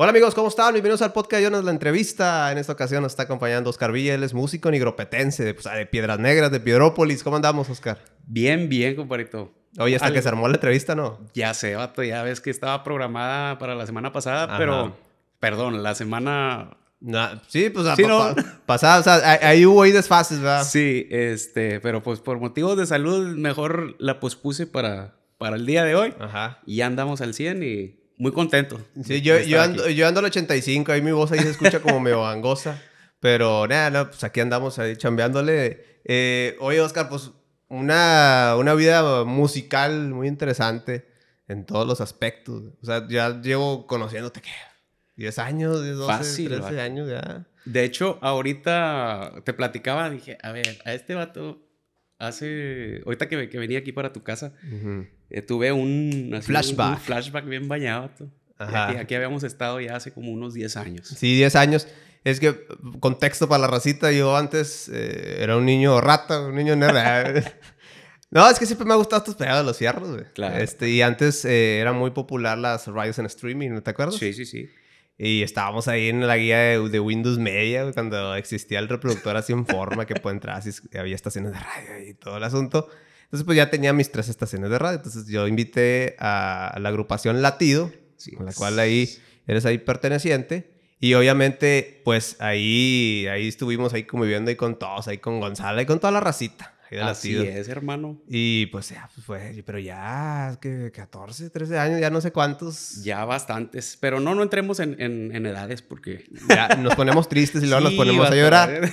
Hola amigos, ¿cómo están? Bienvenidos al podcast Jonas La Entrevista. En esta ocasión nos está acompañando Oscar Villa, él es músico nigropetense de, pues, de Piedras Negras, de Piedrópolis. ¿Cómo andamos, Oscar? Bien, bien, compadrito. Oye, hasta que se armó la entrevista, ¿no? Ya sé, vato, ya ves que estaba programada para la semana pasada, pero, perdón, la semana... sí, pues sí, ¿no? pasada, o sea, ahí hubo ahí desfases, ¿verdad? Sí, este, pero pues por motivos de salud mejor la pospuse para, para el día de hoy. Ajá. Y ya andamos al 100 y muy contento. Sí, yo, yo, ando, yo ando al 85, ahí mi voz ahí se escucha como medio gangosa. Pero nada, no, pues aquí andamos ahí chambeándole. Eh, oye, Oscar, pues una, una vida musical muy interesante en todos los aspectos. O sea, ya llevo conociéndote, ¿qué? 10 años, 10, 12, Fácil, 13 años ya. De hecho, ahorita te platicaba, dije, a ver, a este vato hace, ahorita que, que venía aquí para tu casa, eh, tuve un, flashback. flashback bien bañado. Aquí, habíamos estado ya hace como unos 10 años. Sí, 10 años. Es que, contexto para la racita, yo antes eh, era un niño rata, un niño nerd. no, es que siempre me ha gustado estos pegados de los fierros, güey. Claro. Este, y antes eh, era muy popular las radios en streaming, ¿no te acuerdas? Sí, sí, sí. Y estábamos ahí en la guía de, Windows Media, cuando existía el reproductor así en forma que puede entrar, así había estaciones de radio y todo el asunto. Entonces, pues ya tenía mis tres estaciones de radio. Entonces, yo invité a, la agrupación Latido, con la cual ahí eres ahí perteneciente. Y obviamente, pues ahí, ahí estuvimos ahí conviviendo ahí con todos, ahí con Gonzalo y con toda la racita. Así es, hermano. Y pues ya, pues fue, pero ya, que 14, 13 años, ya no sé cuántos. Ya bastantes, pero no, no entremos en, en, edades porque... Ya nos ponemos tristes y luego nos ponemos a llorar.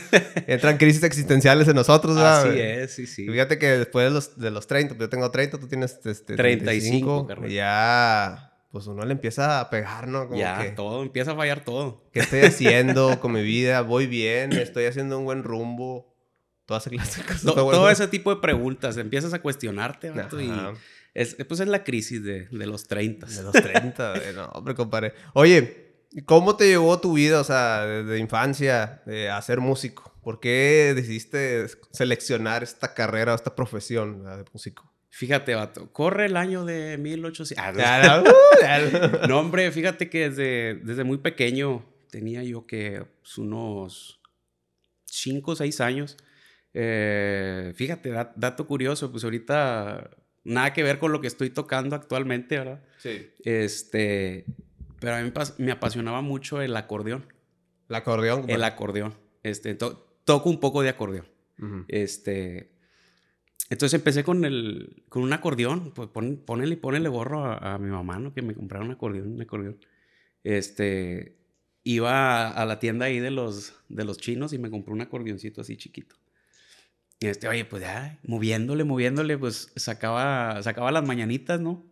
Entran crisis existenciales en nosotros, ¿verdad? Así es, sí, sí. Fíjate que después de los, de los 30, pues yo tengo 30, tú tienes este, 35, ya pues uno le empieza a pegar, ¿no? Como ya, todo, empieza a fallar todo. ¿Qué estoy haciendo con mi vida? ¿Voy bien? ¿Estoy haciendo un buen rumbo? Todas todo ese tipo de preguntas, empiezas a cuestionarte, y es, pues es la crisis de, de los 30. De los 30, no, hombre, compadre. Oye, ¿cómo te llevó tu vida, o sea, desde infancia, a ser músico? ¿Por qué decidiste seleccionar esta carrera, esta profesión de músico? Fíjate, vato, corre el año de 1800. Ah, uh, no, hombre, fíjate que desde, desde muy pequeño tenía yo que pues, unos 5 o 6 años eh, fíjate, dato curioso, pues ahorita nada que ver con lo que estoy tocando actualmente, ¿verdad? Sí. Este, pero a mí me apasionaba mucho el acordeón. ¿El acordeón? El acordeón. Este, toco un poco de acordeón. Este, entonces empecé con el, con un acordeón, pues pon, ponele y ponele gorro a, mi mamá, ¿no? Que me comprara un acordeón, un acordeón. Este, iba a, la tienda ahí de los, de los chinos y me compré un acordeoncito así chiquito. Y este, oye, pues ya, moviéndole, moviéndole, pues sacaba, sacaba las mañanitas, ¿no?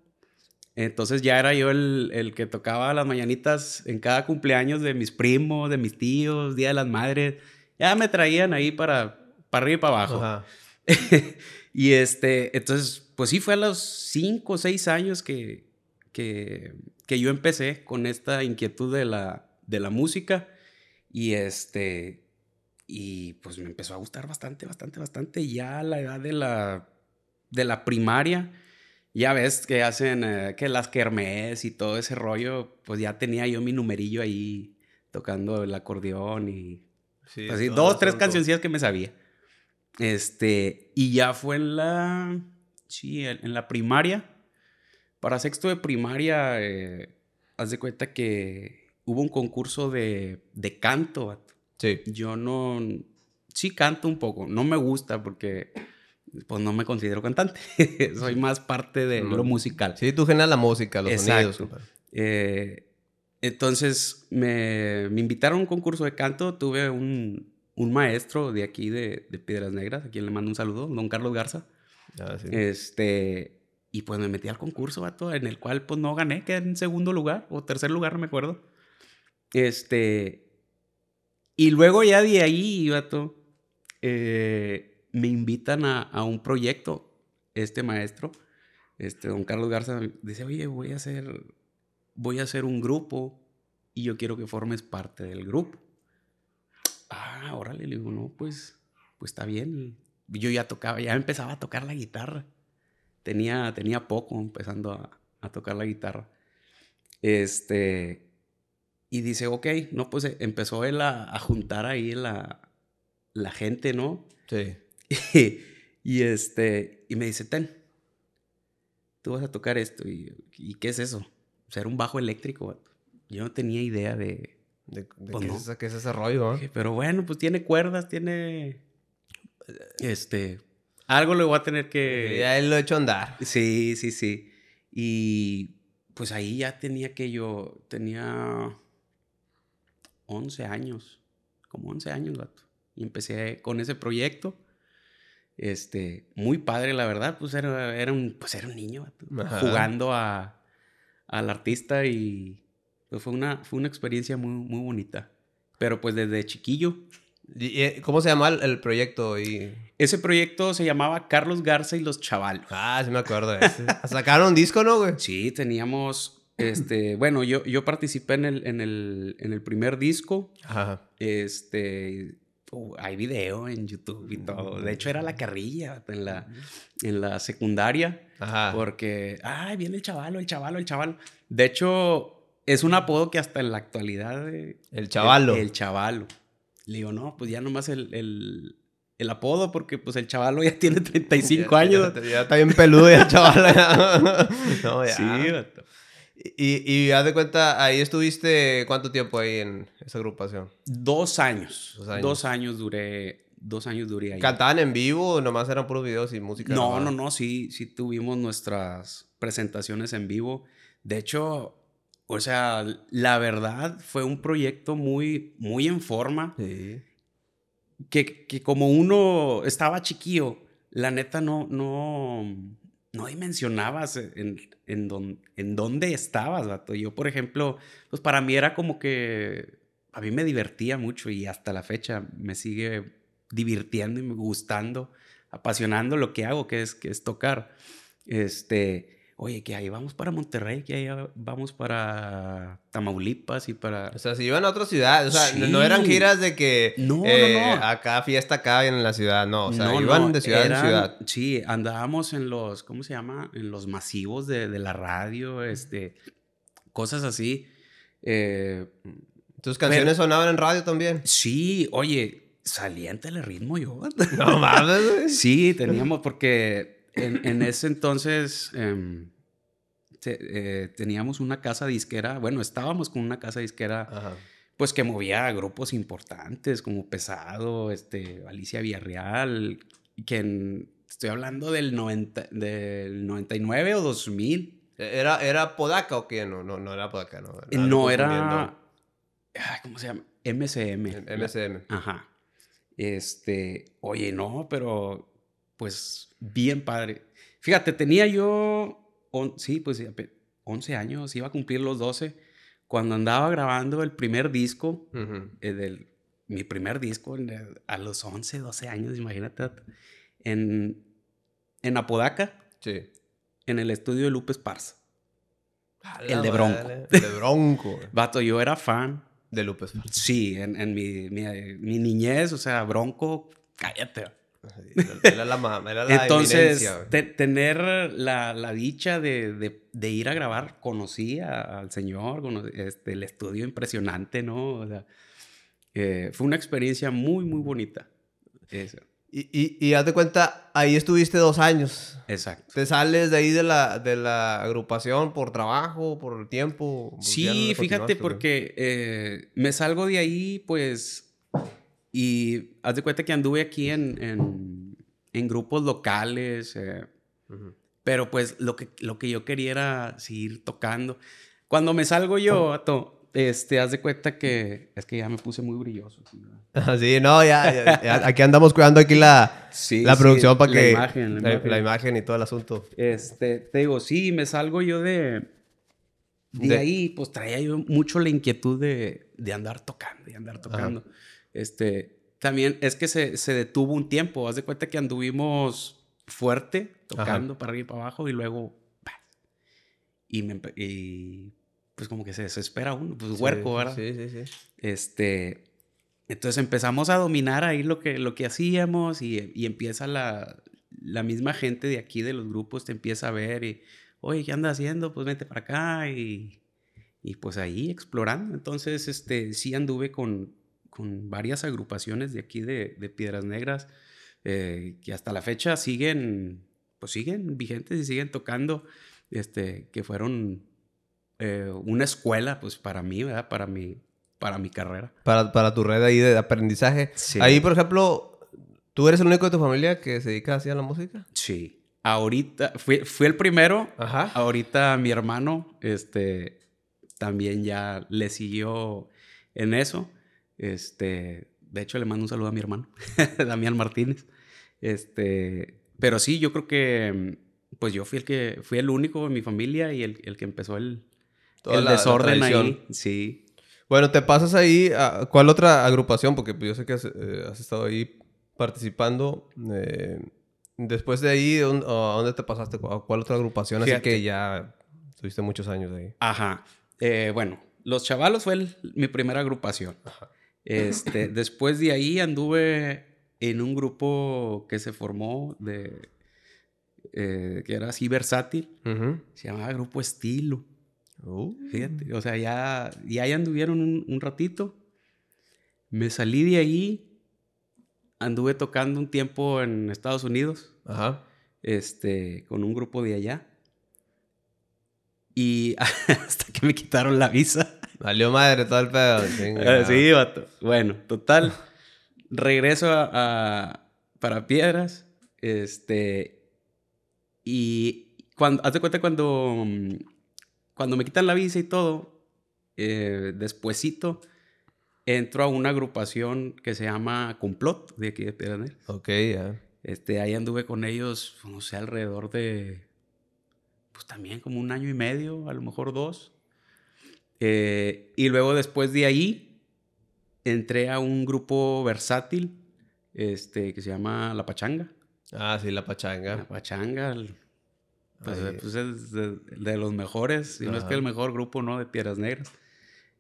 Entonces ya era yo el, el, que tocaba las mañanitas en cada cumpleaños de mis primos, de mis tíos, Día de las Madres. Ya me traían ahí para, para arriba y para abajo. y este, entonces, pues sí, fue a los cinco o seis años que, que, que, yo empecé con esta inquietud de la, de la música. Y este, y pues me empezó a gustar bastante, bastante, bastante. Ya a la edad de la, de la primaria, ya ves que hacen eh, que las kermés y todo ese rollo, pues ya tenía yo mi numerillo ahí tocando el acordeón y sí, así, pues dos, tres cancioncillas que me sabía. Este, y ya fue en la, sí, en la primaria. Para sexto de primaria, eh, haz de cuenta que hubo un concurso de, de canto, Sí. Yo no. Sí canto un poco. No me gusta porque. Pues no me considero cantante. Soy más parte de lo musical. Sí, tú generas la música, los sonidos. Eh, entonces me, me, invitaron a un concurso de canto. Tuve un, un maestro de aquí de, de, Piedras Negras, a quien le mando un saludo, don Carlos Garza. Ah, sí. Este. Y pues me metí al concurso, vato, en el cual pues no gané, quedé en segundo lugar o tercer lugar, no me acuerdo. Este. Y luego ya de ahí, vato, eh, me invitan a, un proyecto, este maestro, este don Carlos Garza, dice, oye, voy a hacer, voy a hacer un grupo y yo quiero que formes parte del grupo. Ah, órale, le digo, no, pues, pues está bien. Yo ya tocaba, ya empezaba a tocar la guitarra. Tenía, tenía poco empezando a tocar la guitarra. Este, Y dice, ok, no, pues eh, empezó él a, juntar ahí la, la gente, ¿no? Sí. Y, este, y me dice, ten, tú vas a tocar esto. ¿Y, ¿y qué es eso? O sea, era un bajo eléctrico. Yo no tenía idea de... ¿De, pues qué, es, ese rollo? Pero bueno, pues tiene cuerdas, tiene... Este... Algo le voy a tener que... Ya él lo he hecho andar. Sí, sí, sí. Y pues ahí ya tenía que yo... Tenía 11 años, como 11 años, gato. Y empecé con ese proyecto. Este, muy padre, la verdad, pues era, era, un, pues era un niño jugando a, al artista y pues fue una, fue una experiencia muy, muy bonita. Pero pues desde chiquillo. Eh, ¿Cómo se llama el, proyecto? Y... Ese proyecto se llamaba Carlos Garza y los Chavalos. Ah, sí me acuerdo. Sacaron un disco, ¿no, güey? Sí, teníamos este, bueno, yo, yo participé en el, en, el, en el primer disco. Ajá. Este, uh, hay video en YouTube y todo. De hecho, era la carrilla en la, en la secundaria. Ajá. Porque, ay, viene el chavalo, el chavalo, el chavalo. De hecho, es un apodo que hasta en la actualidad... el chavalo. El, chavalo. Le digo, no, pues ya nomás el, el, el apodo porque pues el chavalo ya tiene 35 años. Ya, está bien peludo ya el chavalo. no, ya. Sí, y, y haz de cuenta, ahí estuviste, ¿cuánto tiempo ahí en esa agrupación? Dos años. Dos años, duré, dos años duré ahí. ¿Cantaban en vivo o nomás eran puros videos y música? No, no, no, sí, sí tuvimos nuestras presentaciones en vivo. De hecho, o sea, la verdad fue un proyecto muy, muy en forma. Sí. Que, que como uno estaba chiquillo, la neta no, no, no dimensionabas en, en, en dónde estabas, vato. Yo, por ejemplo, pues para mí era como que a mí me divertía mucho y hasta la fecha me sigue divirtiendo y gustando, apasionando lo que hago, que es, que es tocar. Este, oye, que ahí vamos para Monterrey, que ahí vamos para Tamaulipas y para... O sea, si iban a otra ciudad, o sea, no eran giras de que... No, no, eh, no. Acá, fiesta acá en la ciudad, no, o sea, iban de ciudad en ciudad. Sí, andábamos en los, ¿cómo se llama? En los masivos de, de la radio, este, cosas así. Eh, ¿Tus canciones sonaban en radio también? Sí, oye, salía en ritmo yo. No mames, Sí, teníamos, porque en, en ese entonces... Em, eh, teníamos una casa disquera, bueno, estábamos con una casa disquera, pues que movía grupos importantes como Pesado, este, Alicia Villarreal, que estoy hablando del, 90, del 99 o 2000. ¿Era, ¿Era Podaca o qué? No, no, no era Podaca, no. no, era... ¿Cómo se llama? MCM. MCM. Ajá. Este, oye, no, pero pues bien padre. Fíjate, tenía yo sí, pues 11 años, iba a cumplir los 12, cuando andaba grabando el primer disco, eh, del, mi primer disco a los 11, 12 años, imagínate, en, en Apodaca, sí. en el estudio de Lupe Esparza. El de Bronco. el de Bronco. Vato, yo era fan. De Lupe Esparza. Sí, en, en mi, mi, mi, niñez, o sea, Bronco, cállate. Era la, era la Entonces, tener la, la dicha de, de, de, ir a grabar, conocí al señor, este, el estudio impresionante, ¿no? O sea, eh, fue una experiencia muy, muy bonita. Y, y, y haz de cuenta, ahí estuviste dos años. Exacto. ¿Te sales de ahí de la, de la agrupación por trabajo, por tiempo? Sí, fíjate, porque eh, me salgo de ahí, pues y haz de cuenta que anduve aquí en, en, grupos locales, eh, pero pues lo que, lo que yo quería era seguir tocando. Cuando me salgo yo, este, haz de cuenta que es que ya me puse muy brilloso. Sí, no, ya, aquí andamos cuidando aquí la, la producción para que... Imagen, la, imagen. la, imagen. y todo el asunto. Este, te digo, sí, me salgo yo de... De, ahí, pues traía yo mucho la inquietud de, de andar tocando, de andar tocando. Este, también es que se, se, detuvo un tiempo. Haz de cuenta que anduvimos fuerte, tocando para arriba y para abajo, y luego. Y, me, y pues como que se desespera uno, pues huerco, ¿verdad? Sí, sí, sí. Este. Entonces empezamos a dominar ahí lo que, lo que hacíamos y, y empieza la, la misma gente de aquí, de los grupos, te empieza a ver y, oye, ¿qué anda haciendo? Pues vente para acá y y pues ahí explorando. Entonces, este, sí anduve con, con varias agrupaciones de aquí de, de Piedras Negras eh, que hasta la fecha siguen, pues siguen vigentes y siguen tocando, este, que fueron eh, una escuela, pues para mí, ¿verdad? Para mi, para mi carrera. Para, para tu red ahí de aprendizaje. Sí. Ahí, por ejemplo, ¿tú eres el único de tu familia que se dedica así a la música? Sí. Ahorita, fui, fui el primero. Ajá. Ahorita mi hermano, este, también ya le siguió en eso. Este, de hecho, le mando un saludo a mi hermano, Damián Martínez. Este, pero sí, yo creo que, pues yo fui el que, fui el único en mi familia y el, el que empezó el, el la- la desorden ahí. Sí. Bueno, te pasas ahí. A, ¿Cuál otra agrupación? Porque yo sé que has, eh, has estado ahí participando. eh, después de ahí, ¿dónde- ¿a dónde te pasaste? ¿A cuál otra agrupación? Así que ya tuviste muchos años ahí. Ajá. Eh, bueno, Los Chavalos fue el- mi primera agrupación. Este, después de ahí anduve en un grupo que se formó de... eh, que era así versátil. Se llamaba Grupo Estilo. Uh. Fíjate, o sea, ya, ya anduvieron un, un ratito. Me salí de ahí. Anduve tocando un tiempo en Estados Unidos Ajá. este, con un grupo de allá. Y hasta que me quitaron la visa. Valió madre todo el pedo. Ah, sí, vato. Bueno, total. Regreso a, a- para Piedras. Este. Y cuando, haz de cuenta cuando, mm, cuando me quitan la visa y todo, eh, despuesito entro a una agrupación que se llama Complot de aquí de Piedras. Ok, ya. Este, ahí anduve con ellos, no sé, alrededor de, pues también como un año y medio, a lo mejor dos. Eh, y luego después de ahí, entré a un grupo versátil, este, que se llama La Pachanga. Ah, sí, la La pachanga. Pachanga, el- pues, pues es de, de los mejores, si no es que el mejor grupo, ¿no? De Piedras Negras.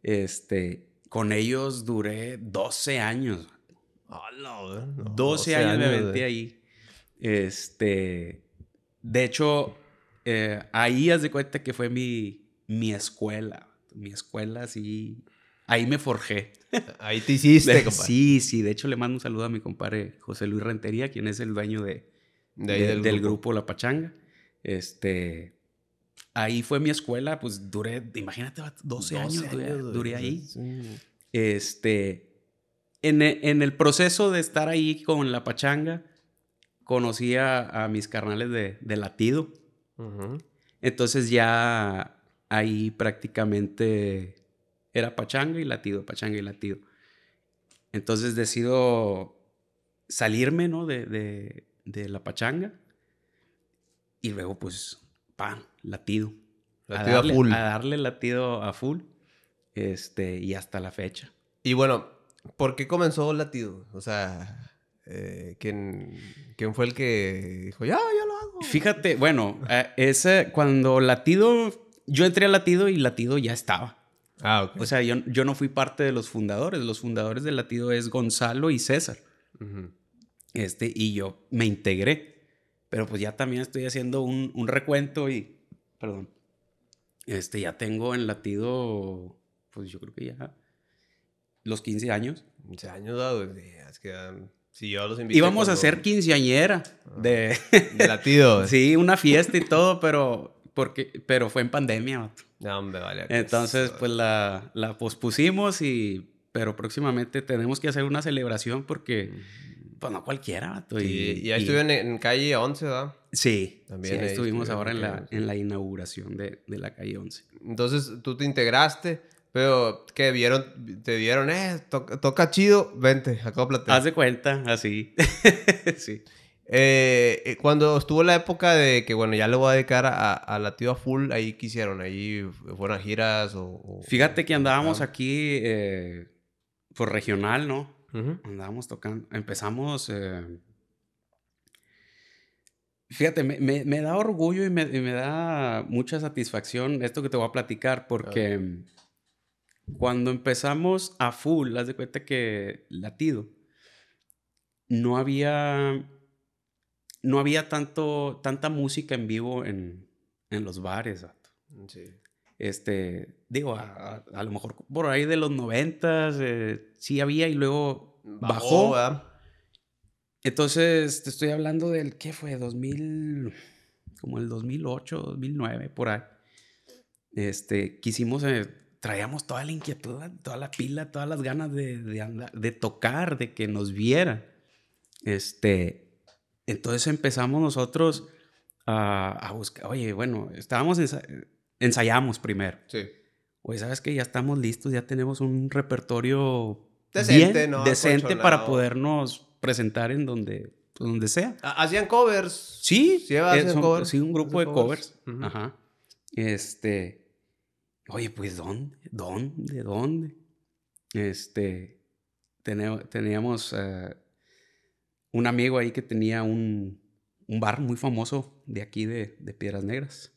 Este, con ellos duré 12 años. Hola, güey. No, 12, años, me aventé de- ahí. Este. De hecho, eh, ahí haz de cuenta que fue mi, mi escuela. Mi escuela, sí. Ahí me forjé. Ahí te hiciste, De- compadre. sí, sí. De hecho, le mando un saludo a mi compadre José Luis Rentería, quien es el dueño de, del, del, grupo. grupo. La Pachanga. Este. Ahí fue mi escuela, pues duré, imagínate, vato, 12, años, duré, duré ahí. Sí. Este, en e- en el proceso de estar ahí con la pachanga, conocí a, a mis carnales de, de latido. Entonces ya ahí prácticamente era pachanga y latido, pachanga y latido. Entonces decido salirme, ¿no? De, de- de la pachanga. Y luego, pues, pan, latido. Latido a darle, full. A darle latido a full. Este, y hasta la fecha. Y bueno, ¿por qué comenzó Latido? O sea, eh, ¿quién, quién fue el que dijo, ya, ya lo hago? Fíjate, bueno, eh, ese, cuando Latido, yo entré a Latido y Latido ya estaba. Ah, ok. O sea, yo, yo no fui parte de los fundadores. Los fundadores de Latido es Gonzalo y César. Este, y yo me integré. Pero pues ya también estoy haciendo un, un recuento y, perdón, este, ya tengo en Latido, pues yo creo que ya los 15 años. 15 años, ah, güey. Sí, es que ah, si yo los invité. Íbamos a cuando- hacer quinceañera de... De Latido. sí, una fiesta y todo, pero, porque, pero fue en pandemia, vato. No, hombre, vale. Entonces, pues la, la pospusimos y... Pero próximamente tenemos que hacer una celebración porque, pues no cualquiera, vato. Sí, y ahí estuvieron en, en calle 11, ¿verdad? Sí, También sí, ahí estuvimos ahora en la, en la inauguración de, de la calle 11. Entonces tú te integraste, pero que vieron, te vieron, eh, toca, toca chido, vente, acóplate. Haz de cuenta, así. sí. Eh, eh, cuando estuvo la época de que, bueno, ya le voy a dedicar a, a Latido a full, ahí quisieron, ahí fueron a giras o... o- Fíjate que andábamos Ah. aquí eh, por regional, ¿no? Ujú. Andábamos tocando, empezamos... eh, Fíjate, me, me- me da orgullo y me, y me da mucha satisfacción esto que te voy a platicar porque cuando empezamos a full, haz de cuenta que latido, no había, no había tanto, tanta música en vivo en, en los bares. Sí. Este, digo, a, lo mejor por ahí de los noventas eh, sí había y luego bajó. Entonces, te estoy hablando del, ¿qué fue? 2000, como el 2008, 2009, por ahí. Este, quisimos, eh, traíamos toda la inquietud, toda la pila, todas las ganas de, de, de tocar, de que nos vieran. Este, entonces empezamos nosotros a, buscar, oye, bueno, estábamos, ensayamos primero. Sí. Oye, ¿sabes que Ya estamos listos, ya tenemos un repertorio decente, ¿no? decente para podernos presentar en donde, pues, donde sea. ¿Hacían covers? Sí, sí, hacían covers? sí un grupo de covers. Ajá. Este, oye, pues, ¿dónde? ¿Dónde? ¿De dónde? Este, teníamos eh, un amigo ahí que tenía un, un bar muy famoso de aquí de, de Piedras Negras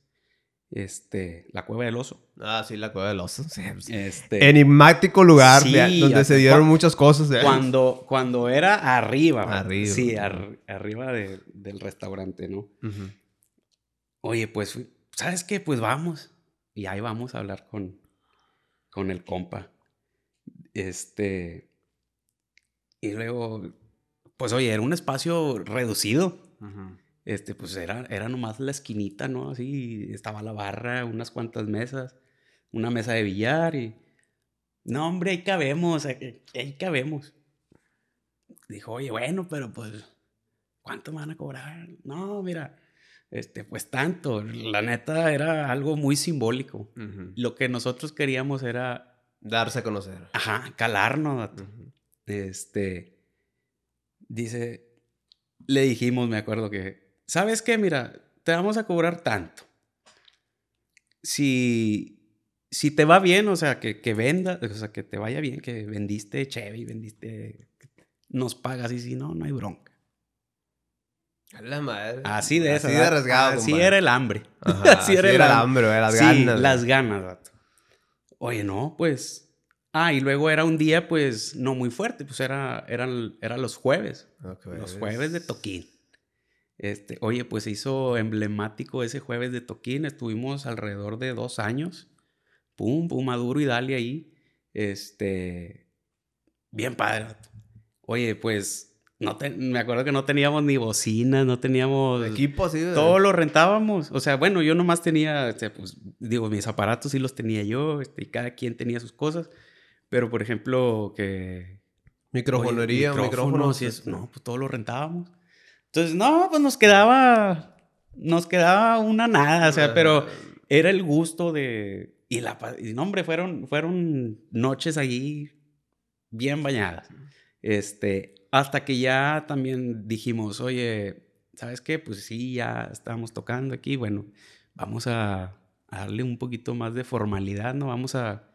este, la Cueva del Oso. Ah, sí, la Cueva del Oso. Pues, este, enigmático lugar donde se dieron muchas cosas. Cuando, cuando era arriba. Arriba. Sí, arriba del restaurante, ¿no? Oye, pues, ¿sabes qué? Pues vamos. Y ahí vamos a hablar con, con el compa. Este. Y luego, pues, oye, era un espacio reducido este, pues era, era nomás la esquinita, ¿no? Así estaba la barra, unas cuantas mesas, una mesa de billar y... No, hombre, ahí cabemos, ahí cabemos. Dijo, oye, bueno, pero pues, ¿cuánto me van a cobrar? No, mira, este, pues tanto. La neta era algo muy simbólico. Lo que nosotros queríamos era... Darse a conocer. Ajá, calarnos. Este, dice, le dijimos, me acuerdo que ¿sabes qué? Mira, te vamos a cobrar tanto. Si, si te va bien, o sea, que, que venda, o sea, que te vaya bien, que vendiste Chevy, vendiste, nos pagas y si no, no hay bronca. A la madre. Así de Así de arriesgado. Así era el hambre. así, era, el hambre, las ganas. las ganas, Oye, no, pues. Ah, y luego era un día, pues, no muy fuerte, pues era, eran, eran los jueves. Los jueves de toquín. Este, oye, pues se hizo emblemático ese jueves de toquín. Estuvimos alrededor de dos años. Pum, pum, maduro y dale ahí. Este, bien padre. Oye, pues no me acuerdo que no teníamos ni bocinas, no teníamos equipo así. Todo lo rentábamos. O sea, bueno, yo nomás tenía, sea, pues digo, mis aparatos sí los tenía yo, este, y cada quien tenía sus cosas. Pero por ejemplo, que microfonería, micrófonos, este. no, pues todo lo rentábamos. Entonces, no, pues nos quedaba, nos quedaba una nada, o sea, pero era el gusto de... Y, la, y no, hombre, fueron, fueron noches ahí bien bañadas. Este, hasta que ya también dijimos, oye, ¿sabes qué? Pues sí, ya estábamos tocando aquí, bueno, vamos a, darle un poquito más de formalidad, ¿no? Vamos a,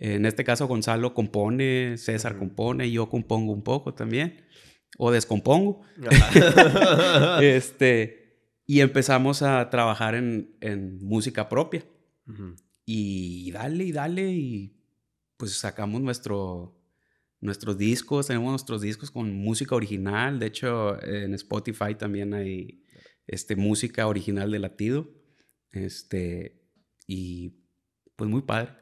en este caso Gonzalo compone, César compone, yo compongo un poco también o descompongo. este, y empezamos a trabajar en, en música propia. Y dale, y dale, y pues sacamos nuestro, nuestros discos, tenemos nuestros discos con música original. De hecho, en Spotify también hay este, música original de latido. Este, y pues muy padre.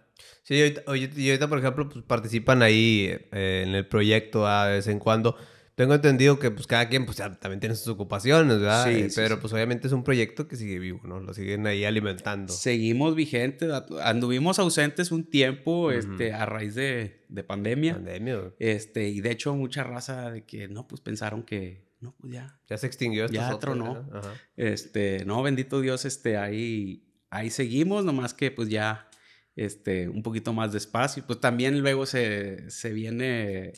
Sí, y ahorita, por ejemplo, pues participan ahí eh, en el proyecto a vez en cuando. Tengo entendido que pues cada quien pues también tiene sus ocupaciones, ¿verdad? Sí, eh, pero pues obviamente es un proyecto que sigue vivo, ¿no? Lo siguen ahí alimentando. Seguimos vigentes, anduvimos ausentes un tiempo este, a raíz de, de pandemia. Pandemia. Este, y de hecho mucha raza de que, no, pues pensaron que, no, pues ya. Ya se extinguió. Ya tronó. Este, no, bendito Dios, este, ahí, ahí seguimos, nomás que pues ya, este, un poquito más despacio. Pues también luego se, se viene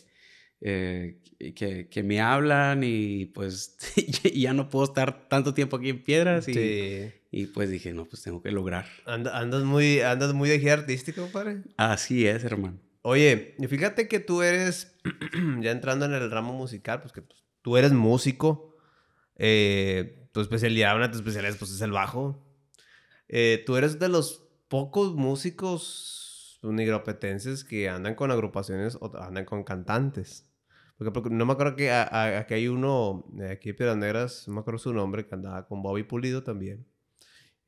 eh, que, que, me hablan y pues ya no puedo estar tanto tiempo aquí en Piedras y, y pues dije, no, pues tengo que lograr. andas, muy, andas muy de guía artístico, padre. Así es, hermano. Oye, fíjate que tú eres, ya entrando en el ramo musical, pues que pues, tú eres músico, eh, tu especialidad, una de tus especialidades pues es el bajo. Eh, tú eres de los pocos músicos unigropetenses que andan con agrupaciones o andan con cantantes. Porque, no me acuerdo que aquí hay uno, eh, aquí en Piedras Negras, no me acuerdo su nombre, que andaba con Bobby Pulido también,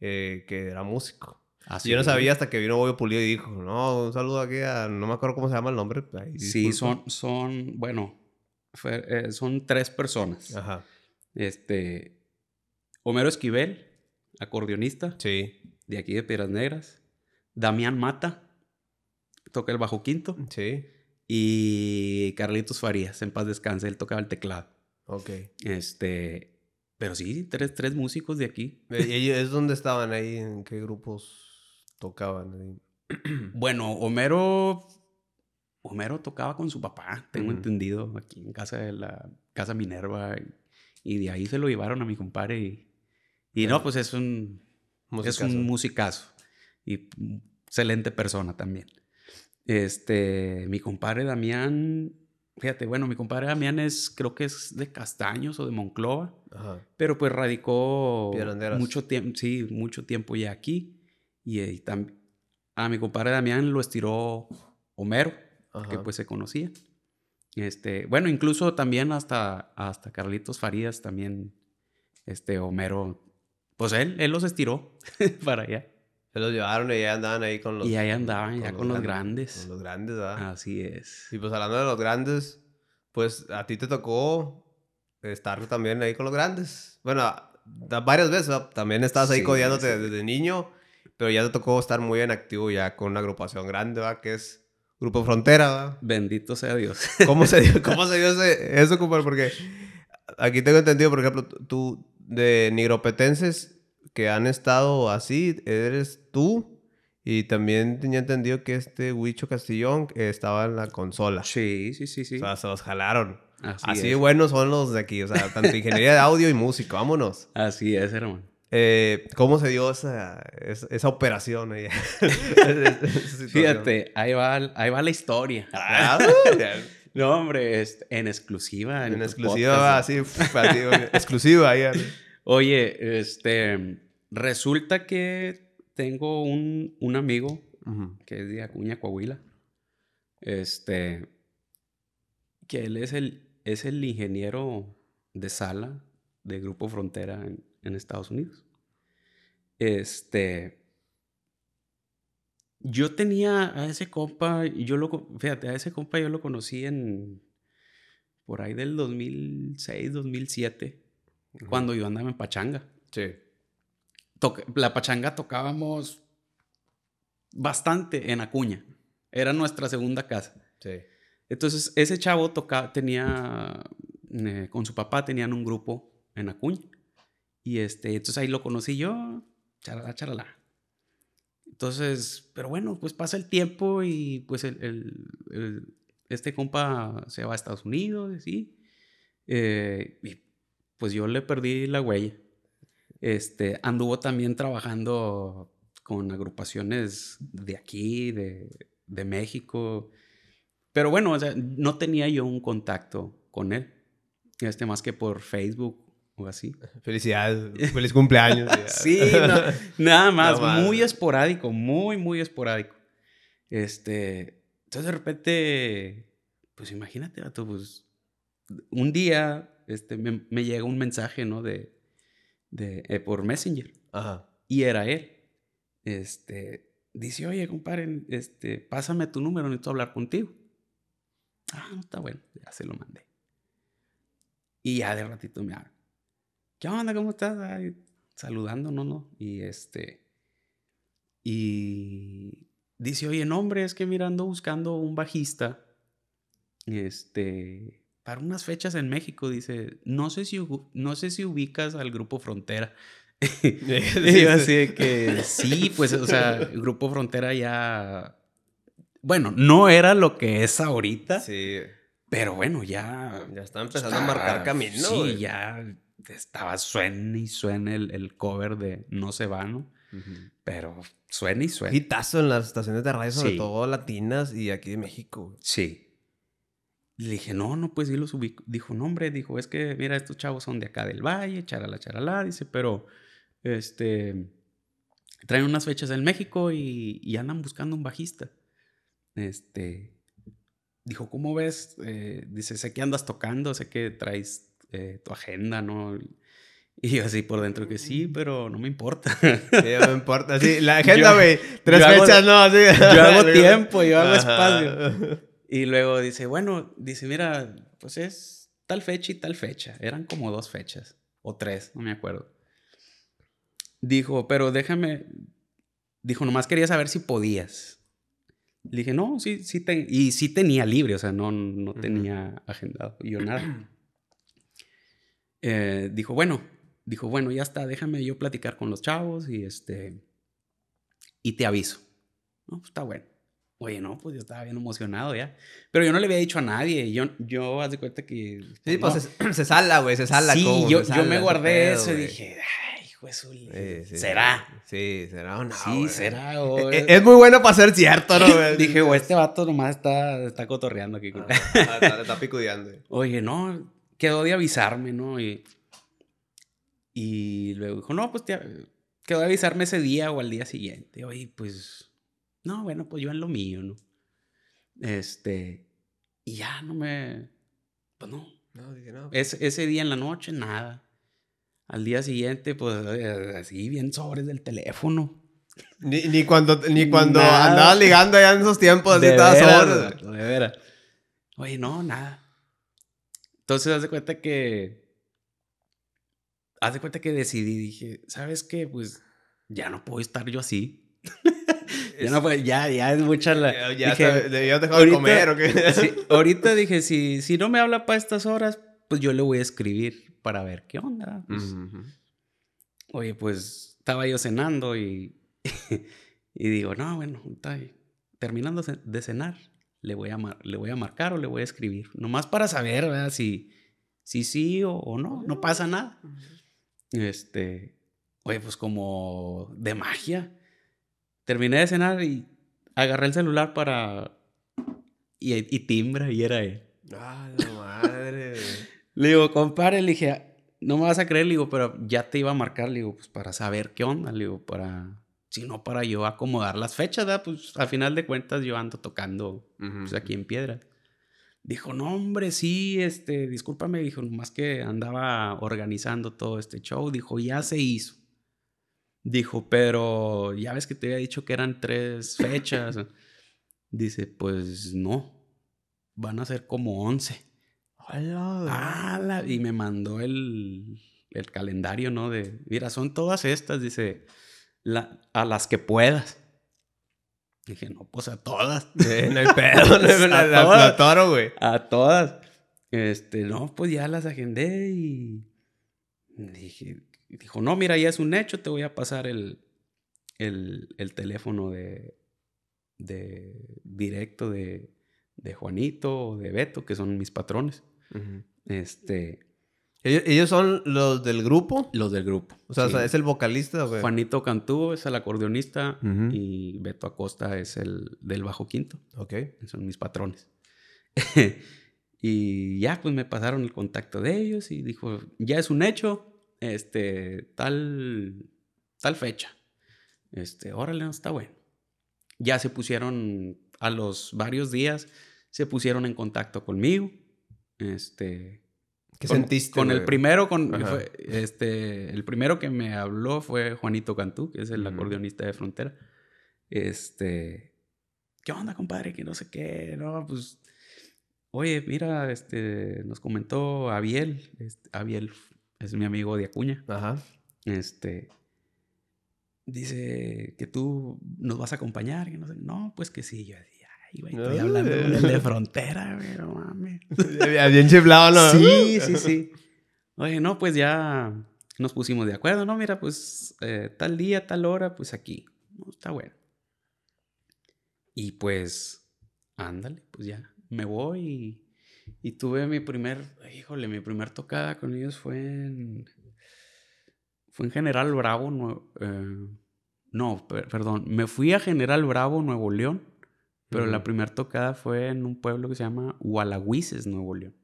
eh, que era músico. Así yo no sabía hasta que vino Boyo Pulido y dijo, no, un saludo aquí a, no me acuerdo cómo se llama el nombre. sí, son, son, bueno, eh, son tres personas. Ajá. Este, Homero Esquivel, acordeonista. Sí. De aquí de Piedras Negras. Damián Mata, toca el bajo quinto. Sí. Y Carlitos Farías, en paz descanse, él tocaba el teclado. Ok. Este, pero sí, tres, tres músicos de aquí. ¿Y ellos dónde estaban ahí? ¿En qué grupos tocaban? bueno, Homero Homero tocaba con su papá, tengo entendido, aquí en casa de la casa Minerva. Y, de ahí se lo llevaron a mi compadre. Y, y no, pues es un, es un musicazo. Y excelente persona también. Este, mi compadre Damián, fíjate, bueno, mi compadre Damián es, creo que es de Castaños o de Monclova. Pero pues radicó mucho tiempo, sí, mucho tiempo ya aquí. Y, y también a mi compadre Damián lo estiró Homero que pues se conocía. Este, bueno, incluso también hasta, hasta Carlitos Farías, también, este, Homero, pues él, él los estiró para allá. Se los llevaron y ya andaban ahí con los... Y ahí andaban ya con los grandes. Con los grandes, ¿verdad? Así es. Y pues hablando de los grandes, pues a ti te tocó estar también ahí con los grandes. Bueno, varias veces, también estabas ahí sí, desde niño, pero ya te tocó estar muy en activo ya con una agrupación grande, ¿verdad? Que es Grupo Frontera, ¿verdad? Bendito sea Dios. ¿Cómo se dio, cómo se dio eso, compadre? Porque aquí tengo entendido, por ejemplo, tú de nigropetenses que han estado así, eres tú. Y también tenía entendido que este Huicho Castillón estaba en la consola. Sí, sí, sí, sí. O sea, se los jalaron. Así, de buenos son los de aquí. O sea, tanto ingeniería de audio y música. Vámonos. Así es, hermano. Eh, ¿Cómo se dio esa, esa, operación? Ahí? Fíjate, ahí va, ahí va la historia. No, hombre, en exclusiva. En, exclusiva, así, exclusiva. Oye, este, resulta que tengo un, un amigo que es de Acuña, Coahuila. Este, que él es el, es el ingeniero de sala de Grupo Frontera en, en Estados Unidos. Este. Yo tenía a ese compa, yo lo, fíjate, a ese compa yo lo conocí en, por ahí del 2006, 2007, cuando yo andaba en Pachanga. Sí. la Pachanga tocábamos bastante en Acuña. Era nuestra segunda casa. Sí. Entonces, ese chavo tocaba, tenía, eh, con su papá tenían un grupo en Acuña. Y este, entonces ahí lo conocí yo, charala, charala. Entonces, pero bueno, pues pasa el tiempo y pues este compa se va a Estados Unidos, ¿sí? Eh, y pues yo le perdí la huella. Este, anduvo también trabajando con agrupaciones de aquí, de, México. Pero bueno, no tenía yo un contacto con él. Este, más que por Facebook o así. Felicidades, feliz cumpleaños. sí, nada más, muy esporádico, muy, muy esporádico. Este, entonces de repente, pues imagínate, pues un día este, me, llega un mensaje, ¿no? De, de eh, por Messenger. Ajá. Y era él. Este, dice, oye, compadre, este, pásame tu número, necesito hablar contigo. Ah, está bueno, ya se lo mandé. Y ya de ratito me habla. ¿Qué onda? ¿Cómo estás? saludándonos, ¿no? Y este, y dice, oye, no, hombre, es que mira, ando buscando un bajista, este, para unas fechas en México, dice, no sé si, no sé si ubicas al Grupo Frontera. y así que sí, pues, o sea, el Grupo Frontera ya, bueno, no era lo que es ahorita. Sí. Pero bueno, ya. Ya está empezando a marcar camino. Sí, ya estaba suena y suena el, cover de No se va, ¿no? Pero suena y suena. Hitazo en las estaciones de radio, sobre todo latinas y aquí de México. Sí. le dije, no, no, pues sí los subí. Dijo, no, hombre, dijo, es que, mira, estos chavos son de acá del valle, charala, charala. Dice, pero, este, traen unas fechas en México y, y andan buscando un bajista. Este, dijo, ¿cómo ves? Eh, dice, sé que andas tocando, sé que traes eh, tu agenda, ¿no? Y yo así por dentro que sí, pero no me importa. Sí, no me importa. Sí, la agenda, güey. Tres fechas, no, así. Yo hago tiempo, yo hago espacio. Y luego dice, bueno, dice, mira, pues es tal fecha y tal fecha. Eran como dos fechas. O tres, no me acuerdo. Dijo, pero déjame. Dijo, nomás quería saber si podías. Le dije, no, sí, sí. Te... Y sí tenía libre, o sea, no, no tenía agendado. Y yo nada. Eh, dijo, bueno, dijo, bueno, ya está, déjame yo platicar con los chavos y este, y te aviso. No, pues está bueno. Oye, no, pues yo estaba bien emocionado ya. Pero yo no le había dicho a nadie. Yo, yo haz de cuenta que. Sí, pues se, sala, güey, se sala. Sí, yo, yo me guardé eso y dije, ay, hijo de su... ¿Será? Sí, será o no. Sí, será. E, e, es, muy bueno para ser cierto, ¿no? dije, güey, este vato nomás está, está cotorreando aquí. Ah, está, está picudeando. Oye, no, quedó de avisarme, ¿no? Y y luego dijo, no, pues te, quedó de avisarme ese día o al día siguiente. Oye, pues, no, bueno, pues yo en lo mío, ¿no? Este, y ya no me, pues no. No, dije no. ese día en la noche, nada. Al día siguiente, pues así, bien sobres del teléfono. Ni, ni cuando, ni cuando andabas ligando allá en esos tiempos, así estabas sobres. De veras. Oye, no, nada. Entonces, haz de cuenta que haz de cuenta que decidí, dije, ¿sabes qué? Pues ya no puedo estar yo así. ya, no puedo, ya, ya es mucha la... Ya, dije, debías dejar de comer o qué. ahorita dije, si, si no me habla para estas horas, pues yo le voy a escribir para ver qué onda. Pues, oye, pues estaba yo cenando y, y digo, no, bueno, está terminando de cenar, le voy, a le voy a marcar o le voy a escribir. Nomás para saber, ¿verdad? Si, si sí o, o no, no pasa nada. Este, oye, pues como de magia. Terminé de cenar y agarré el celular para... Y, y timbra y era él. ¡Ah, la madre! le digo, compadre, le dije, no me vas a creer, le digo, pero ya te iba a marcar, le digo, pues para saber qué onda, le digo, para... Si no, para yo acomodar las fechas, ¿verdad? Pues al final de cuentas yo ando tocando pues, aquí en Piedra. Dijo, no, hombre, sí, este, discúlpame, dijo, más que andaba organizando todo este show. Dijo, ya se hizo. Dijo, pero ya ves que te había dicho que eran tres fechas. Dice, pues no, van a ser como once. ¡Hala! Y me mandó el, el, calendario, ¿no? De, mira, son todas estas, dice, la, a las que puedas. Dije, no, pues a todas. no hay pedo, no a, la, toro, güey. A todas. Este, no, pues ya las agendé y dije, dijo, no, mira, ya es un hecho, te voy a pasar el, el, el teléfono de, de directo de, de, Juanito o de Beto, que son mis patrones. Este, ¿Ellos son los del grupo? Los del grupo. O sea, es el vocalista, güey. Juanito Cantú es el acordeonista y Beto Acosta es el del bajo quinto. Ok. Son mis patrones. y ya, pues me pasaron el contacto de ellos y dijo, ya es un hecho, este, tal, tal fecha. Este, órale, está bueno. Ya se pusieron a los varios días, se pusieron en contacto conmigo. Este, ¿Qué con, sentiste? Con el primero, con, este, el primero que me habló fue Juanito Cantú, que es el acordeonista de Frontera. Este, ¿qué onda, compadre? Que no sé qué, no, pues, oye, mira, este, nos comentó Abiel, este, Abiel es mi amigo de Acuña. Ajá. Este, dice que tú nos vas a acompañar, que no sé, no, pues que sí, yo decía estoy hablando con el de frontera, güey, no mames. Bien chiflado, ¿no? Sí, sí, sí. Oye, no, pues ya nos pusimos de acuerdo, ¿no? Mira, pues eh, tal día, tal hora, pues aquí. está bueno. Y pues, ándale, pues ya, me voy y, tuve mi primer, híjole, mi primer tocada con ellos fue en, fue en General Bravo, eh, no, perdón, me fui a General Bravo, Nuevo León pero la primera tocada fue en un pueblo que se llama Hualahuises, Nuevo León.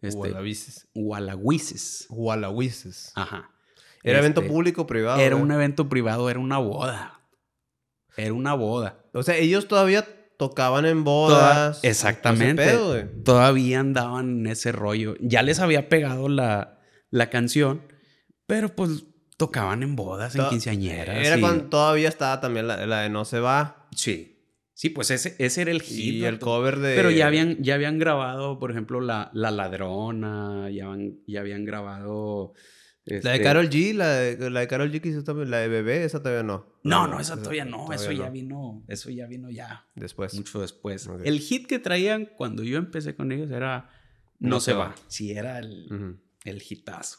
Este, Hualahuises. Ajá. ¿Era evento este, público o privado? Era un evento privado, era una boda. Era una boda. O sea, ellos todavía tocaban en bodas. exactamente. todavía andaban en ese rollo. Ya les había pegado la, la canción, Pero pues tocaban en bodas, en quinceañeras. Era cuando todavía estaba también la, de No se va. Sí. Sí, pues ese, ese era el hit. Y el cover de... Pero ya habían, ya habían grabado, por ejemplo, La, la Ladrona, ya, ya habían grabado... La de Carol G, la de, la de Carol G que hizo también, la de Bebé, esa todavía no. No, no, esa, todavía no, eso ya vino, eso ya vino ya. Después. Mucho después. El hit que traían cuando yo empecé con ellos era No, se, va. Sí, era el, el hitazo.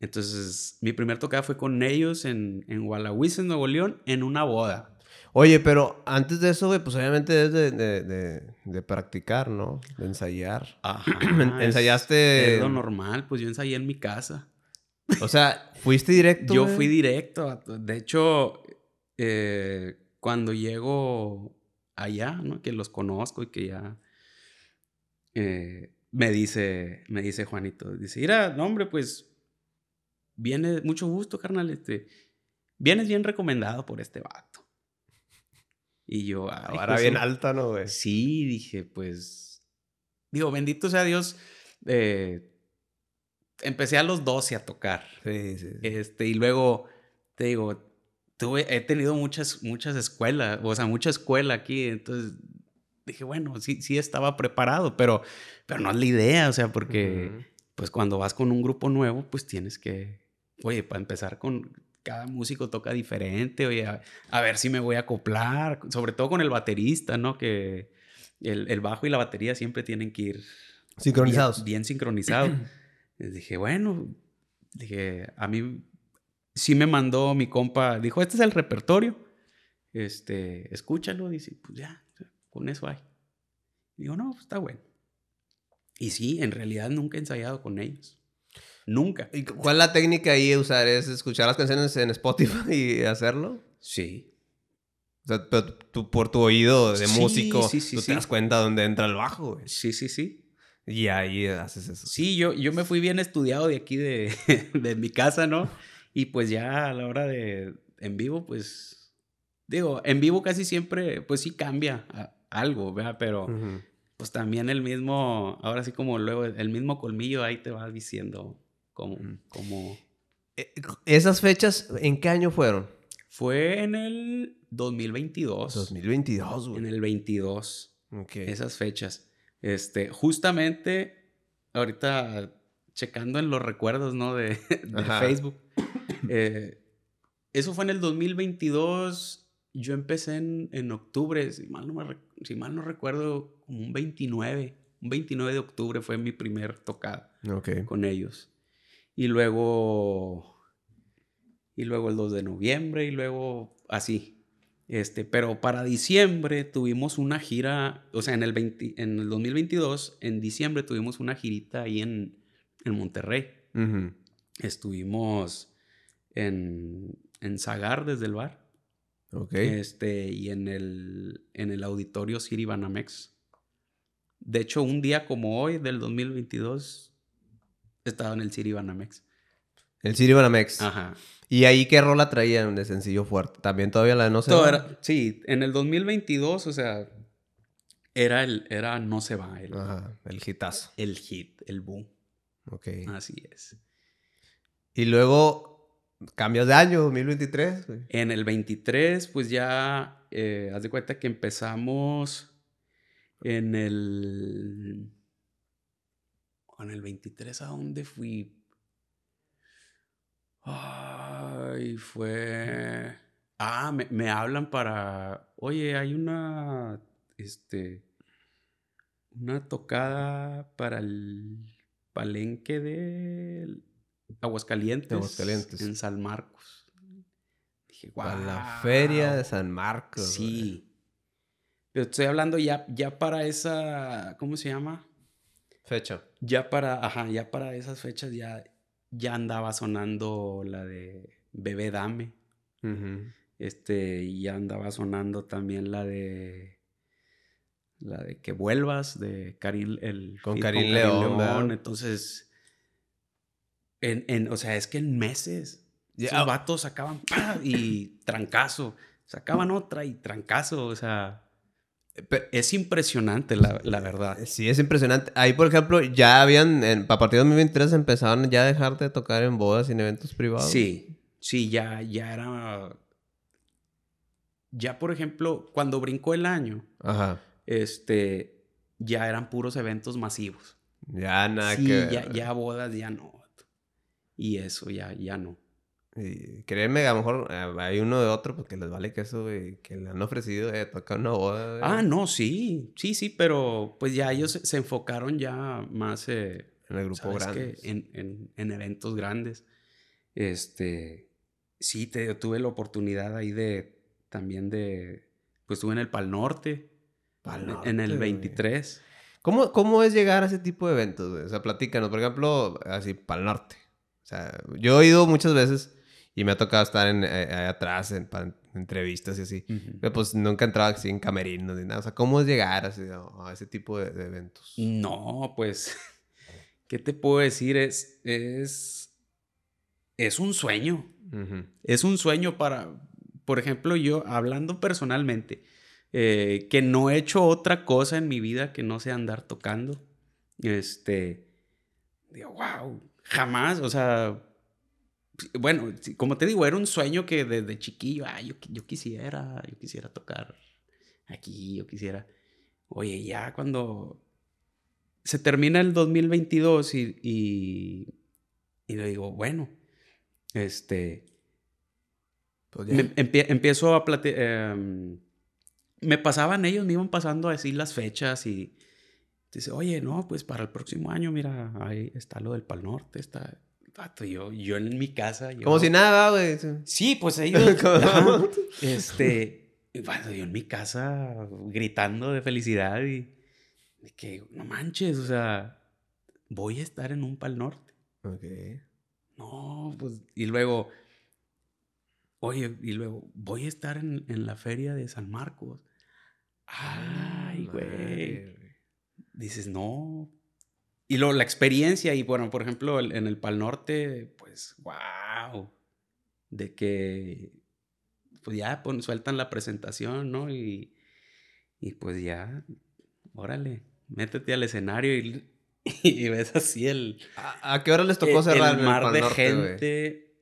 Entonces, mi primer tocada fue con ellos en, en en Nuevo León, en una boda. Oye, pero antes de eso, güey, pues obviamente es de, de, de, practicar, ¿no? De ensayar. Ajá. Ensayaste. Es lo normal, pues yo ensayé en mi casa. O sea, ¿fuiste directo? Yo fui directo. De hecho, eh, cuando llego allá, ¿no? Que los conozco y que ya. Eh, me dice, me dice Juanito, dice, mira, no, hombre, pues viene, mucho gusto, carnal, este, vienes bien recomendado por este vato. Y yo, ahora bien alta, ¿no, güey? Sí, dije, pues, digo, bendito sea Dios, eh, empecé a los 12 a tocar. Sí, sí, Este, y luego, te digo, tuve, he tenido muchas, muchas escuelas, o sea, mucha escuela aquí, entonces dije, bueno, sí, sí estaba preparado, pero, pero no es la idea, o sea, porque pues cuando vas con un grupo nuevo, pues tienes que, oye, para empezar con, cada músico toca diferente, oye, a, ver si me voy a acoplar, sobre todo con el baterista, ¿no? Que el, el bajo y la batería siempre tienen que ir sincronizados. Bien, sincronizados. dije, bueno, dije, a mí sí me mandó mi compa, dijo, este es el repertorio, este, escúchalo, dice, pues ya, con eso hay. digo, no, pues está bueno. Y sí, en realidad nunca he ensayado con ellos. Nunca. ¿Y cuál es la técnica ahí de usar? ¿Es escuchar las canciones en Spotify y hacerlo? Sí. O sea, pero tú por tu oído de músico, tú te das cuenta dónde entra el bajo. Sí, sí, sí. Y ahí haces eso. Sí, yo, yo me fui bien estudiado de aquí de, de mi casa, ¿no? Y pues ya a la hora de en vivo, pues digo, en vivo casi siempre, pues sí cambia algo, ¿verdad? Pero pues también el mismo, ahora sí como luego, el mismo colmillo ahí te va diciendo cómo, cómo... Eh, ¿Esas fechas en qué año fueron? Fue en el 2022. 2022, güey. En el 22. Ok. Esas fechas. Este, justamente, ahorita checando en los recuerdos, ¿no? De, Facebook. Eh, eso fue en el 2022. Yo empecé en, en octubre, si mal, no me, si mal no recuerdo, como un 29. Un 29 de octubre fue mi primer tocada con ellos. Y luego. Y luego el 2 de noviembre, y luego así. Este, pero para diciembre tuvimos una gira, o sea, en el, en el 2022, en diciembre tuvimos una girita ahí en, en Monterrey. Estuvimos en, en Zagar desde el bar. Ok. Este, y en el, en el auditorio City Banamex. De hecho, un día como hoy del 2022, estaba en el City Banamex. El City Banamex. Ajá. ¿Y ahí qué rola traían de sencillo fuerte? ¿También todavía la de No se va? sí, en el 2022, o sea, era el era No se va. El, Ajá, el hitazo. El hit, el boom. Ok. Así es. Y luego, cambios de año, 2023. En el 23, pues ya, eh, haz de cuenta que empezamos en el... En el 23, ¿a dónde fui? Ay, fue. Ah, me, hablan para. Oye, hay una. Este. Una tocada para el palenque de Aguascalientes. Aguascalientes. En San Marcos. Dije, guau. la feria de San Marcos. Sí. Pero estoy hablando ya, ya para esa. ¿Cómo se llama? Fecha. Ya para. Ajá, ya para esas fechas ya ya andaba sonando la de Bebé Dame. Este, ya andaba sonando también la de. La de Que Vuelvas, de Karim, el. Con Karim León. Entonces. En, en, o sea, es que en meses. Esos vatos sacaban y trancazo. Sacaban otra y trancazo. O sea. Es impresionante, la, la, verdad. Sí, es impresionante. Ahí, por ejemplo, ya habían, en, a partir de 2023 empezaron ya a dejar de tocar en bodas y en eventos privados. Sí, sí, ya, ya era... Ya, por ejemplo, cuando brincó el año, Ajá. este, ya eran puros eventos masivos. Ya nada sí, que... ya, ya bodas, ya no. Y eso, ya, ya no. Y créeme, a lo mejor eh, hay uno de otro porque les vale que eso, que le han ofrecido de tocar una boda. Ah, no, sí, sí, sí, pero pues ya ellos se, enfocaron ya más eh, en el grupo grande. En, en, eventos grandes. Este, sí, te, tuve la oportunidad ahí de, también de, pues estuve en el Pal Norte, en el 23. ¿Cómo, ¿Cómo es llegar a ese tipo de eventos? O sea, platícanos, por ejemplo, así, Pal Norte. O sea, yo he ido muchas veces y me ha tocado estar en, eh, atrás en, entrevistas y así. Pero pues nunca he entrado así en camerinos ni nada. O sea, ¿cómo es llegar a, ese tipo de, eventos? No, pues, ¿qué te puedo decir? Es, es, es un sueño. Es un sueño para, por ejemplo, yo hablando personalmente, eh, que no he hecho otra cosa en mi vida que no sea andar tocando. Este, digo, wow, jamás, o sea, bueno, como te digo, era un sueño que desde chiquillo, ah, yo, yo quisiera, yo quisiera tocar aquí, yo quisiera. Oye, ya cuando se termina el 2022 y, y, y le digo, bueno, este, pues empiezo a platicar, em, me pasaban ellos, me iban pasando a decir las fechas y dice, oye, no, pues para el próximo año, mira, ahí está lo del Pal Norte, está yo, yo en mi casa. Como si nada, güey. Sí, pues ellos. este. Bueno, yo en mi casa gritando de felicidad y. De que, no manches, o sea, voy a estar en un Pal Norte. Ok. No, pues. Y luego. Oye, y luego, voy a estar en, en la feria de San Marcos. Ay, güey. Dices, no, y luego la experiencia, y bueno, por ejemplo, en el Pal Norte, pues, wow, de que, pues ya sueltan la presentación, ¿no? Y, y pues ya, órale, métete al escenario y, y ves así el... ¿A, qué hora les tocó cerrar el, mar de gente?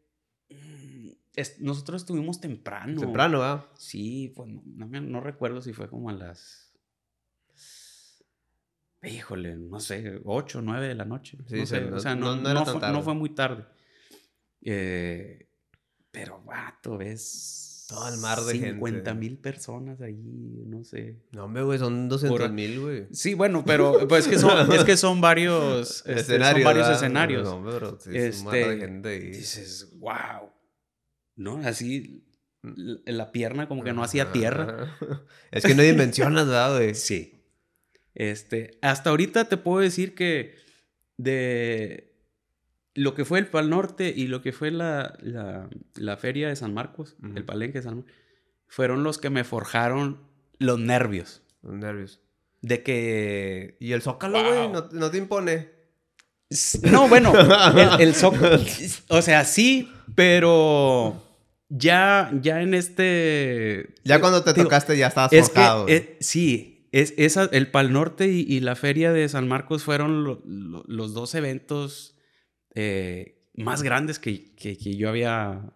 Mm, nosotros estuvimos temprano. Temprano, ¿ah? Sí, pues no, no recuerdo si fue como a las híjole, no sé, 8, 9 de la noche. Sí, no sé, o sea, no, no, fue, no, fue, muy tarde. Eh, pero, vato, ves. Todo el mar de 50 mil personas ahí, no sé. No, hombre, güey, son 200 mil, güey. Sí, bueno, pero pues, es, que son, es que son varios este, escenarios. Son varios escenarios. No, pero sí, este, un mar de este, gente y... Dices, wow. ¿No? Así mm. la pierna como que no hacía tierra. Es que no dimensionas, ¿verdad, güey? Sí. Este, hasta ahorita te puedo decir que de lo que fue el Pal Norte y lo que fue la, la, feria de San Marcos, el palenque de San Marcos, fueron los que me forjaron los nervios. Los nervios. De que... ¿Y el Zócalo, güey? ¿No, te impone? No, bueno, el, Zócalo... O sea, sí, pero ya, ya en este... Ya cuando te tocaste ya estabas forjado. Eh, sí, es, esa, el Pal Norte y, la Feria de San Marcos fueron los dos eventos eh, más grandes que, que, yo había,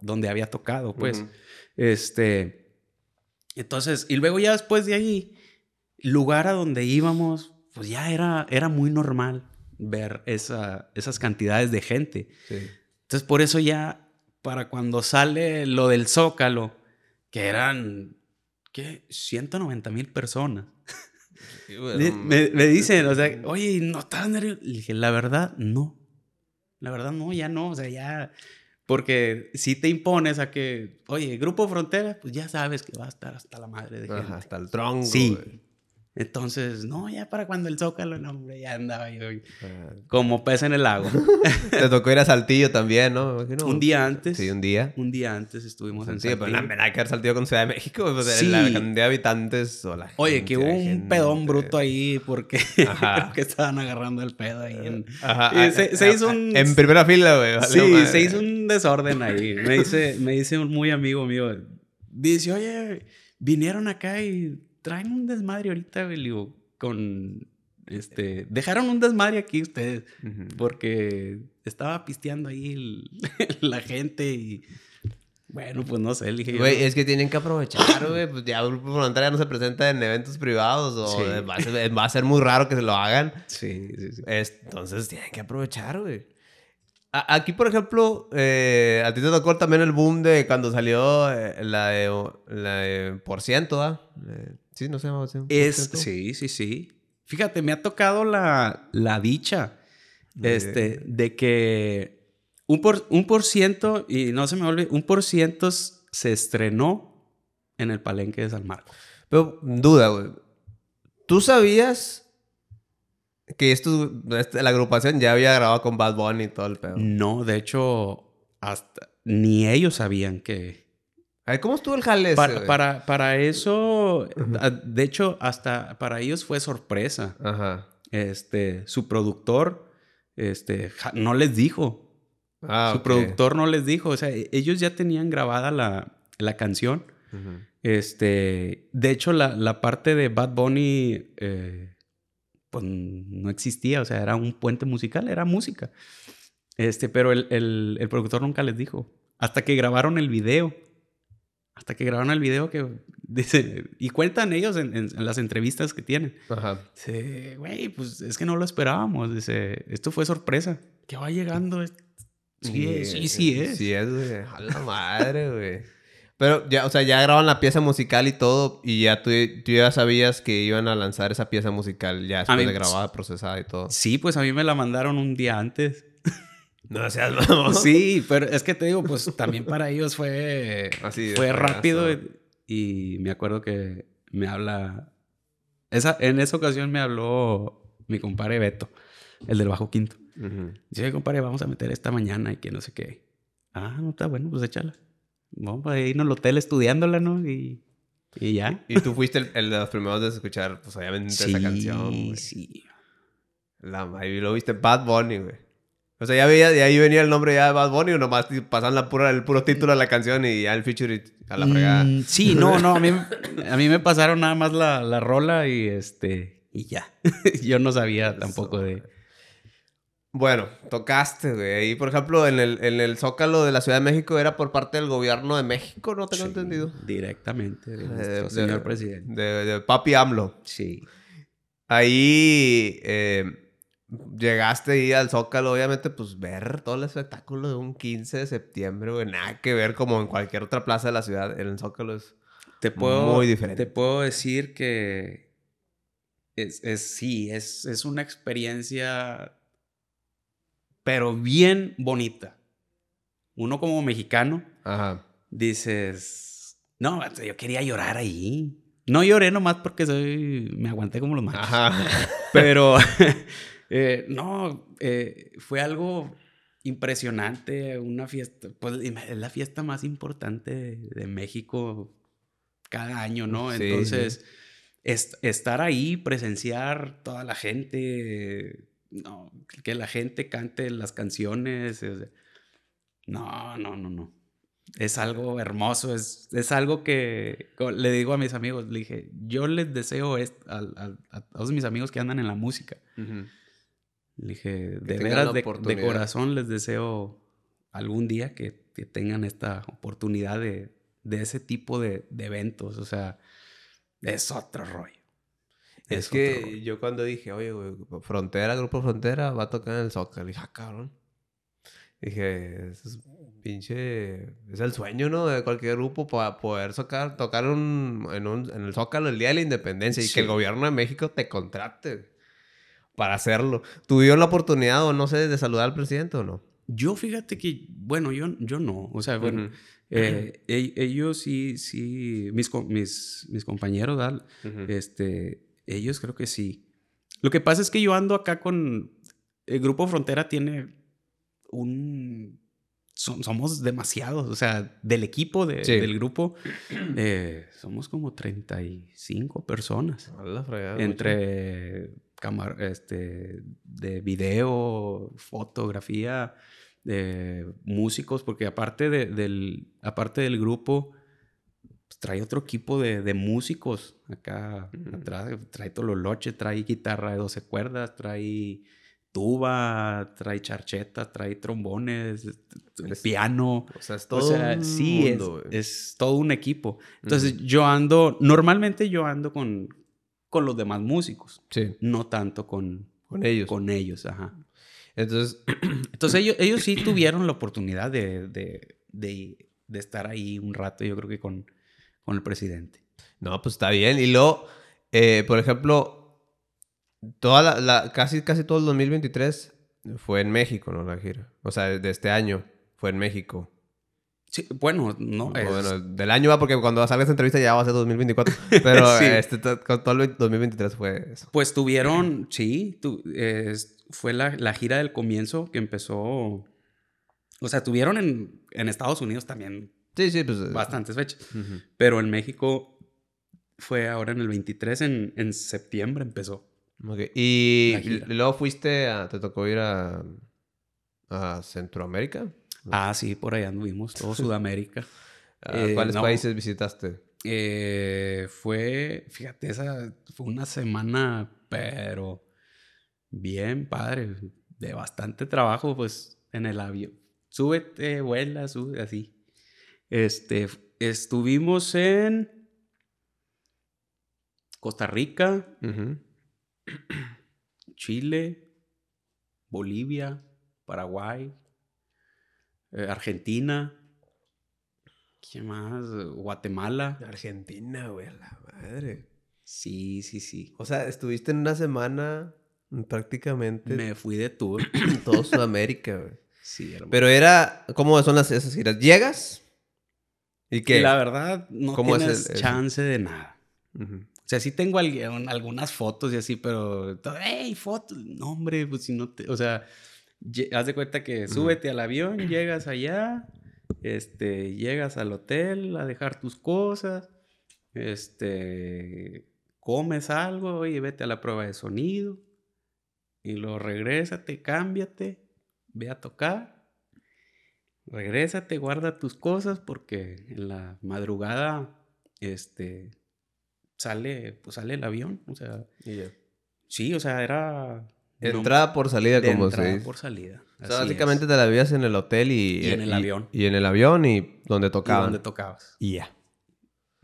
donde había tocado, pues. Este, entonces, y luego ya después de ahí, lugar a donde íbamos, pues ya era, era muy normal ver esa, esas cantidades de gente. Entonces, por eso ya, para cuando sale lo del Zócalo, que eran ¿qué? 190 mil personas. me, dicen, o sea, oye, ¿no estás nervioso? Le dije, la verdad, no. La verdad, no, ya no. O sea, ya. Porque si te impones a que, oye, Grupo Frontera, pues ya sabes que va a estar hasta la madre de gente. hasta el tronco. Sí. Entonces, no, ya para cuando el Zócalo, no, hombre, ya andaba yo ah. como pez en el lago. Te tocó ir a Saltillo también, ¿no? Un día antes. Sí, un día. Un día antes estuvimos en Saltillo. pero la verdad que haber Saltillo con Ciudad de México, pues, sí. la cantidad de habitantes o la Oye, que hubo un pedón bruto ahí porque que estaban agarrando el pedo ahí. En... Ajá. se, hizo un... En primera fila, güey. Sí, se hizo un desorden ahí. Me dice, me dice un muy amigo mío, dice, oye, vinieron acá y traen un desmadre ahorita, güey, digo, con, este, dejaron un desmadre aquí ustedes, porque estaba pisteando ahí la gente y... Bueno, pues no sé, dije Güey, es que tienen que aprovechar, güey. Pues ya Grupo Voluntaria no se presenta en eventos privados o va, a ser, muy raro que se lo hagan. Sí, sí, sí. entonces tienen que aprovechar, güey. Aquí, por ejemplo, eh, a ti te tocó también el boom de cuando salió eh, la, de, la por ciento, ¿ah? Sí, no sé. Es, sí, sí, sí. Fíjate, me ha tocado la, la dicha este, de que un por, un por ciento, y no se me olvide, un por ciento se estrenó en el palenque de San Marcos. Pero, duda, güey. ¿Tú sabías que esto, este, la agrupación ya había grabado con Bad Bunny y todo el pedo? No, de hecho, hasta ni ellos sabían que... ¿cómo estuvo el jale para, para, para, eso, de hecho, hasta para ellos fue sorpresa. Ajá. Este, su productor, este, no les dijo. Ah, Su productor no les dijo, o sea, e-, ellos ya tenían grabada la, canción. Este, de hecho, la, parte de Bad Bunny, eh, pues no existía, o sea, era un puente musical, era música. Este, pero el, productor nunca les dijo. Hasta que grabaron el video. Hasta que grabaron el video que dice, y cuentan ellos en, las entrevistas que tienen. Ajá. Dice, güey, pues es que no lo esperábamos. Dice, esto fue sorpresa. Que va llegando Sí, sí, sí es. Sí es, güey. A la madre, güey. Pero ya, o sea, ya graban la pieza musical y todo, y ya tú, ya sabías que iban a lanzar esa pieza musical ya después de grabada, procesada y todo. Sí, pues a mí me la mandaron un día antes. No seas Sí, pero es que te digo, pues también para ellos fue, Así fue rápido. Y, me acuerdo que me habla. Esa, en esa ocasión me habló mi compadre Beto, el del bajo quinto. Dice, compadre, vamos a meter esta mañana y que no sé qué. Ah, no está bueno, pues échala. Vamos a irnos al hotel estudiándola, ¿no? Y, y ya. Y tú fuiste el, de los primeros de escuchar, pues obviamente, esa canción. Sí, sí. La, ahí lo viste Bad Bunny, güey. O sea, ya veía, de ahí venía el nombre ya de Bad Bunny o nomás pasaban la pura, el puro título de la canción y ya el feature a la fregada. Mm, sí, no, no, a mí, a mí me pasaron nada más la, la rola y este, y ya. Yo no sabía tampoco de, bueno, tocaste, güey. Ahí, por ejemplo, en el, en el Zócalo de la Ciudad de México era por parte del gobierno de México, ¿no tengo entendido? Directamente, de señor presidente. De, Papi AMLO. Sí. Ahí eh, llegaste ahí al Zócalo, obviamente, pues ver todo el espectáculo de un 15 de septiembre, güey. Nada que ver como en cualquier otra plaza de la ciudad. En el Zócalo es te puedo, muy diferente. Te puedo decir que es, es sí, es, es una experiencia pero bien bonita. Uno como mexicano, dices, no, yo quería llorar ahí. No lloré nomás porque soy, me aguanté como los machos. Pero, eh, no, eh, fue algo impresionante, una fiesta, pues es la fiesta más importante de México cada año, ¿no? Entonces, estar ahí, presenciar toda la gente, no, que la gente cante las canciones. No, no, no, no. Es algo hermoso, es, es algo que le digo a mis amigos, le dije, yo les deseo a, todos mis amigos que andan en la música. Le dije, de veras, de, corazón les deseo algún día que, tengan esta oportunidad de, ese tipo de, de eventos. O sea, es otro rollo. Es, que yo cuando dije, oye, güey, Frontera, Grupo Frontera, va a tocar en el Zócalo. Dije, ah, cabrón. Dije, es pinche. Es el sueño, ¿no? De cualquier grupo para poder tocar, tocar un, en, un, en, el Zócalo el día de la independencia y que el gobierno de México te contrate para hacerlo. ¿Tuvieron la oportunidad o no sé de saludar al presidente o no? Yo fíjate que, bueno, yo, yo no. O sea, bueno, eh, e, ellos sí, sí, mis, mis, mis compañeros, este ellos creo que sí. Lo que pasa es que yo ando acá con... El Grupo Frontera tiene un... somos demasiados, o sea, del equipo, del grupo, eh, somos como 35 personas. entre este, de video, fotografía, de músicos, porque aparte, del, aparte del grupo, pues, trae otro equipo de, de músicos acá atrás. Trae tololoche, trae guitarra de 12 cuerdas, trae tuba, trae charcheta, trae trombones, piano. O sea, es todo un sí, es, es, todo un equipo. Entonces yo ando, normalmente yo ando con, con los demás músicos. Sí. No tanto con, con ellos. Con ellos, ajá. Entonces, Entonces ellos, ellos sí tuvieron la oportunidad de, de, de, de, estar ahí un rato, yo creo que con, con el presidente. No, pues está bien. Y luego, eh, por ejemplo, toda la, casi, casi todo el 2023 fue en México, ¿no? La gira. O sea, de este año fue en México. Sí, bueno, no. Es... Bueno, del año va porque cuando salga esta entrevista ya va a ser 2024. Pero sí. este, todo el 2023 fue eso. Pues tuvieron, sí, tu, eh, fue la, la, gira del comienzo que empezó. O sea, tuvieron en, en Estados Unidos también. Sí, sí, pues. Bastantes fechas. Uh -huh. Pero en México fue ahora en el 23, en, en septiembre empezó. Okay. Y, y luego fuiste a. ¿Te tocó ir a. a Centroamérica? Ah, sí, por allá anduvimos, todo Sudamérica. eh, ¿Cuáles no, países visitaste? Eh, fue, fíjate, esa fue una semana, pero bien padre, de bastante trabajo, pues en el avión. Súbete, vuela, sube, así. Este, estuvimos en Costa Rica, uh -huh. Chile, Bolivia, Paraguay, eh, Argentina. ¿Qué más? Guatemala. Argentina, güey, a la madre. Sí, sí, sí. O sea, estuviste en una semana prácticamente. Me fui de tour. todo Sudamérica, güey. Sí, hermano. Pero era. ¿Cómo son las, esas giras? ¿Llegas? ¿Y qué? La verdad, no ¿Cómo tienes es el, chance de nada. Uh -huh. O sea, sí tengo algunas fotos y así, pero. ¡Ey, fotos! No, hombre, pues si no te. O sea haz de cuenta que súbete al avión, llegas allá, este, llegas al hotel a dejar tus cosas, este, comes algo y vete a la prueba de sonido y luego regrésate, cámbiate, ve a tocar, regrésate, guarda tus cosas porque en la madrugada, este, sale, pues sale el avión, o sea, yeah. sí, o sea, era Entrada por salida, de como entrada se dice. por salida. O sea, básicamente es. te la vivías en el hotel y... Y en el avión. Y en el avión y donde tocaban. Y donde tocabas. Y ya.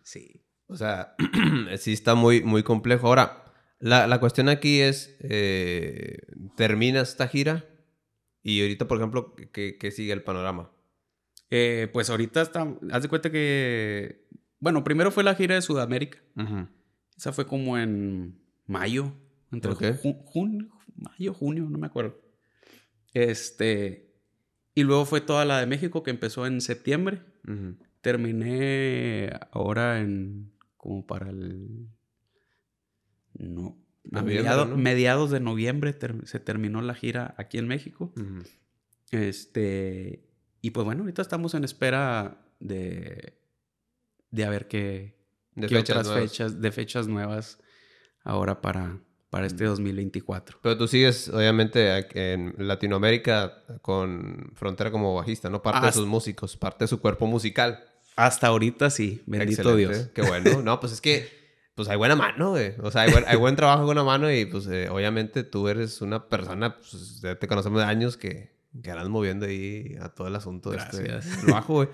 Sí. O sea, sí está muy, muy complejo. Ahora, la, la cuestión aquí es, eh, terminas esta gira y ahorita, por ejemplo, ¿qué, qué sigue el panorama? Eh, pues ahorita está, haz de cuenta que, bueno, primero fue la gira de Sudamérica. Uh -huh. Esa fue como en mayo, entre okay. junio, mayo, junio, no me acuerdo. Este, y luego fue toda la de México que empezó en septiembre. Uh -huh. Terminé ahora en, como para el, no, a mediado, ¿no? mediados de noviembre ter, se terminó la gira aquí en México. Uh -huh. Este, y pues bueno, ahorita estamos en espera de, de a ver qué, de qué fechas otras nuevas. fechas, de fechas nuevas ahora para, para este 2024. Pero tú sigues, obviamente, en Latinoamérica con Frontera como bajista, ¿no? Parte Hasta, de sus músicos, parte de su cuerpo musical. Hasta ahorita sí, bendito Excelente. Dios. Qué bueno. No, pues es que, pues hay buena mano, güey. O sea, hay buen, hay buen trabajo con una mano y, pues, eh, obviamente tú eres una persona, pues, ya te conocemos de años que, que andas moviendo ahí a todo el asunto Gracias. de este trabajo, güey.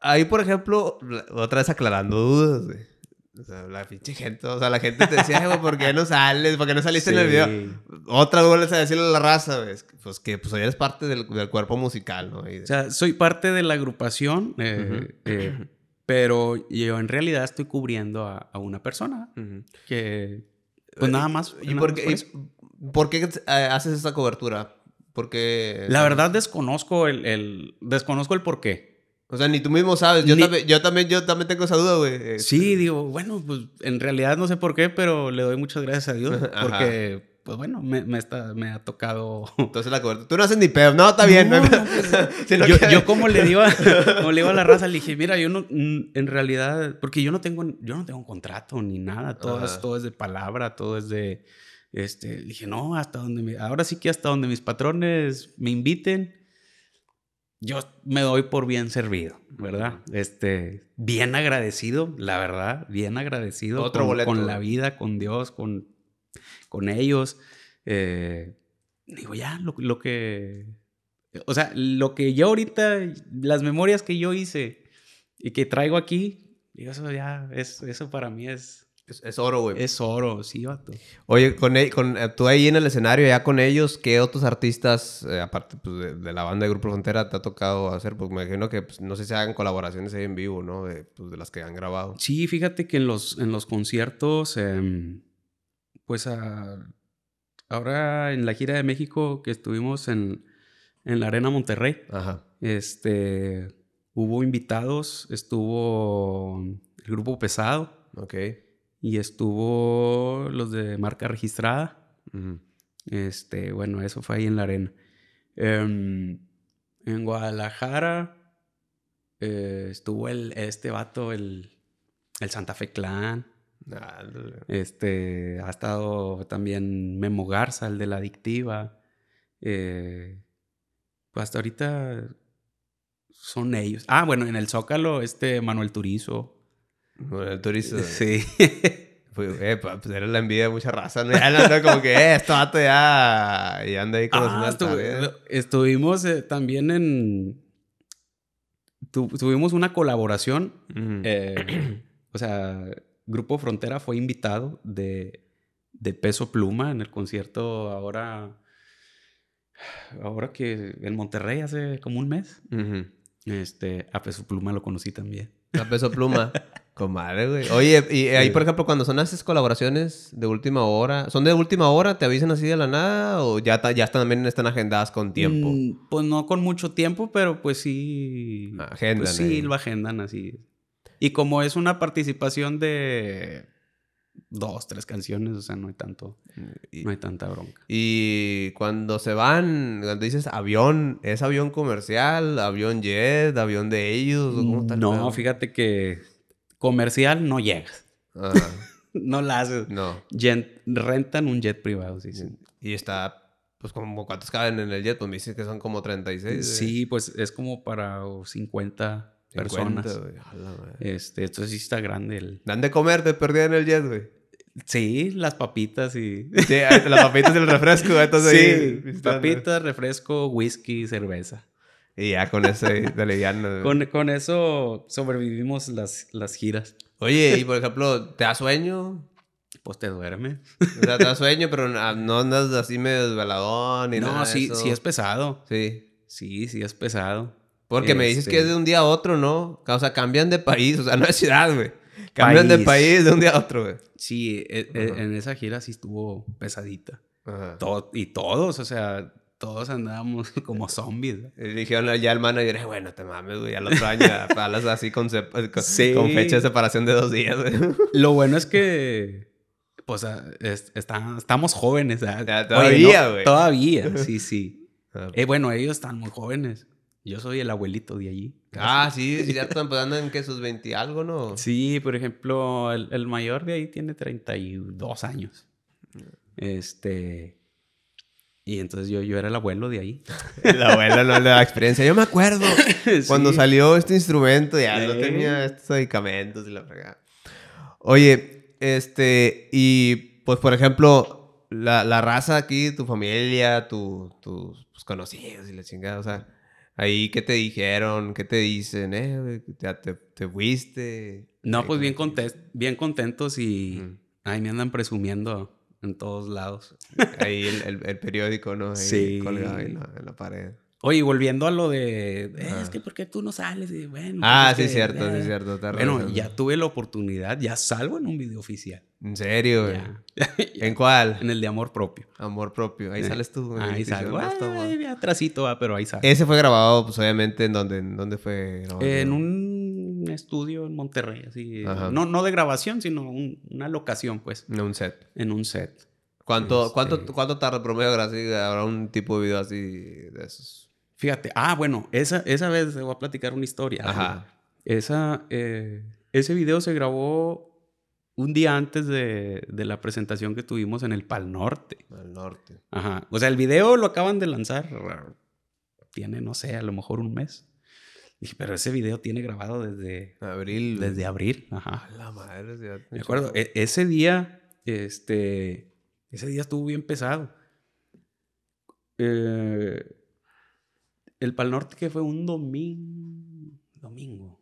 Ahí, por ejemplo, otra vez aclarando dudas, güey. O sea, la pinche gente, o sea, la gente te decía, güey, ¿por qué no sales? ¿Por qué no saliste sí. en el video? Otra vez vuelves a decirle a la raza, güey, pues que pues eres parte del, del cuerpo musical, ¿no? De... O sea, soy parte de la agrupación, eh, uh -huh. eh, pero yo en realidad estoy cubriendo a, a una persona uh -huh. que, pues nada más. ¿Y por qué, y, por qué haces esa cobertura? Porque... La verdad desconozco el, el, desconozco el por qué. O sea, ni tú mismo sabes. Yo, ni... también, yo, también, yo también tengo esa duda, güey. Este, Sí, digo, bueno, pues en realidad no sé por qué, pero le doy muchas gracias a Dios. Porque, pues bueno, me, me, está, me ha tocado. Entonces la cobertura. Tú no haces ni pedo. No, está bien. No, pues, yo, como le digo a, como le digo a la raza, le dije, mira, yo no, en realidad, porque yo no tengo, yo no tengo un contrato ni nada. Todo, es, todo es de palabra, todo es de. Este, dije, no, hasta donde me, ahora sí que hasta donde mis patrones me inviten yo me doy por bien servido, ¿verdad? Este, bien agradecido, la verdad, bien agradecido Otro con, boleto. con la vida, con Dios, con, con ellos. Eh, digo, ya, lo, lo que, o sea, lo que yo ahorita, las memorias que yo hice y que traigo aquí, digo, eso ya, es, eso para mí es, Es, es oro, güey. es oro, sí, vato. Oye, con, e- con eh, tú ahí en el escenario, ya con ellos, ¿qué otros artistas, eh, aparte pues, de, de la banda de Grupo Frontera, te ha tocado hacer? Pues me imagino que pues, no sé si hagan colaboraciones ahí en vivo, ¿no? De, pues, de las que han grabado. Sí, fíjate que en los, en los conciertos, em, pues a- ahora en la gira de México que estuvimos en, en la Arena Monterrey, Ajá. este, hubo invitados, estuvo el grupo Pesado Ok. Y estuvo los de marca registrada. Este, bueno, eso fue ahí en la arena. Em, en Guadalajara eh, estuvo el, este vato, el, el Santa Fe Clan. Ah, Este, ha estado también Memo Garza, el de la adictiva. Eh, pues hasta ahorita son ellos. Ah, bueno, en el Zócalo, este Manuel Turizo. Bueno, el turista. Sí. Pues, eh, pues era la envidia de mucha raza, ¿no? Ya anda como que, eh, esto vato ya. Y anda ahí con los Ah, estu- estuvimos eh, también en. tu- tuvimos una colaboración. Eh, o sea, Grupo Frontera fue invitado de, de Peso Pluma en el concierto ahora. Ahora que en Monterrey hace como un mes. Este, a Peso Pluma lo conocí también. A peso pluma. Comadre, güey. Oye, y ahí, Sí. por ejemplo, cuando son esas colaboraciones de última hora, ¿son de última hora? ¿Te avisan así de la nada? ¿O ya, ta- ya están, también están agendadas con tiempo? Mm, pues no con mucho tiempo, pero pues sí. Agendan Pues sí, ahí. lo agendan así. Y como es una participación de dos, tres canciones, o sea, no hay tanto, Y, no hay tanta bronca. y cuando se van, cuando dices avión, ¿es avión comercial, avión jet, avión de ellos? ¿o ¿Cómo está No, fíjate que comercial no llegas. No la haces. no. Jet- rentan un jet privado, sí, sí. Y está, pues, como ¿cuántos caben en el jet? Pues me dices que son como 36. güey. Sí, pues es como para oh, 50 50, personas. Este, entonces sí está grande el... Dan de comer, te perdí en el jet, güey. Sí, las papitas y... Sí, las papitas y el refresco, entonces Sí, papitas, refresco, whisky, cerveza. Y ya con ese de liviano. Con, con eso sobrevivimos las, las giras. Oye, y por ejemplo, ¿te da sueño? Pues te duerme. O sea, te da sueño, pero no no andas así medio desveladón ni nada No, de sí, eso. sí es pesado. Sí. Sí, sí es pesado. Porque me dices Este- que es de un día a otro, ¿no? O sea, cambian de país, o sea, no de ciudad, güey. Cambian de País. país de un día a otro, güey. Sí, e- e- Ajá. en esa gira sí estuvo pesadita. Ajá. To- y todos, o sea, todos andábamos como zombies. dijeron ya al manager, "Eh, bueno, te mames, güey, al otro año palas así con, sep- con, Sí. con fecha de separación de dos días, güey. Lo bueno es que, pues, ah, es- está- estamos jóvenes. Ya, Oye, todavía, no, güey. Todavía, sí, sí. Ah, Eh, bueno, ellos están muy jóvenes. Yo soy el abuelito de allí. Ah, sí, sí, ya están pues andan que sus 20 y algo, ¿no? Sí, por ejemplo, el, el mayor de ahí tiene 32 años. Este. Y entonces yo, yo era el abuelo de ahí. La abuela no le da experiencia. Yo me acuerdo cuando Sí. salió este instrumento, ya no tenía estos medicamentos y la fregada. Oye, este, y pues por ejemplo, la, la raza aquí, tu familia, tu- tus pues, conocidos y la chingada, o sea, ahí, ¿qué te dijeron? ¿Qué te dicen? Eh, ya te, te fuiste. No, pues bien, bien contentos y Ujú. ahí me andan presumiendo en todos lados. Ahí el, el- el periódico, ¿no? Ahí Sí. colgado ahí en la, en la pared. Oye, volviendo a lo de, eh, Ajá. es que ¿por qué tú no sales? Y bueno, Ah, pues sí, que, cierto, sí, eh. cierto. te Bueno, ya tuve la oportunidad, ya salgo en un video oficial. ¿En serio? Ya. ¿En cuál? en el de amor propio. Amor propio. Ahí Eh, sales tú. Ahí Sí, salgo. sí. Ay, atrasito, ah, pero ahí salgo. Ese fue grabado, pues obviamente, ¿en dónde, en dónde fue grabado? En un estudio en Monterrey, así. Ajá. No, no de grabación, sino un- una locación, pues, En un set. en un set. ¿Cuánto, Este- cuánto, ¿Cuánto tarda promedio así? Habrá un tipo de video así de esos. Fíjate, ah, bueno, esa, esa vez te voy a platicar una historia. Ajá. Esa, eh, ese video se grabó un día antes de, de la presentación que tuvimos en el Pal Norte. Al norte. Ajá. O sea, el video lo acaban de lanzar tiene, no sé, a lo mejor un mes. Dije, pero ese video tiene grabado desde abril. Desde abril, ajá. La madre, Me acuerdo, e, ese día, este, ese día estuvo bien pesado. Eh, el Pal Norte que fue un domingo, domingo.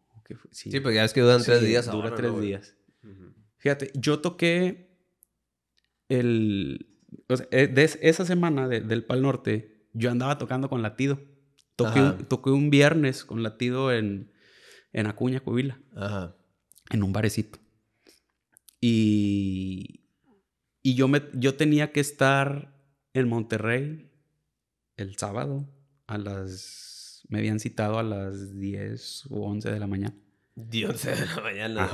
Sí, sí, porque ya es que duran tres días. Dura tres días. Fíjate, yo toqué el, o sea, eh, de esa semana del Pal Norte, yo andaba tocando con latido. Toqué, un, toqué un, viernes con latido en, en Acuña, Covila. Ajá. En un barecito. Y, y yo, me, yo tenía que estar en Monterrey el sábado a las... Me habían citado a las 10 o 11 de la mañana. 10 de la mañana.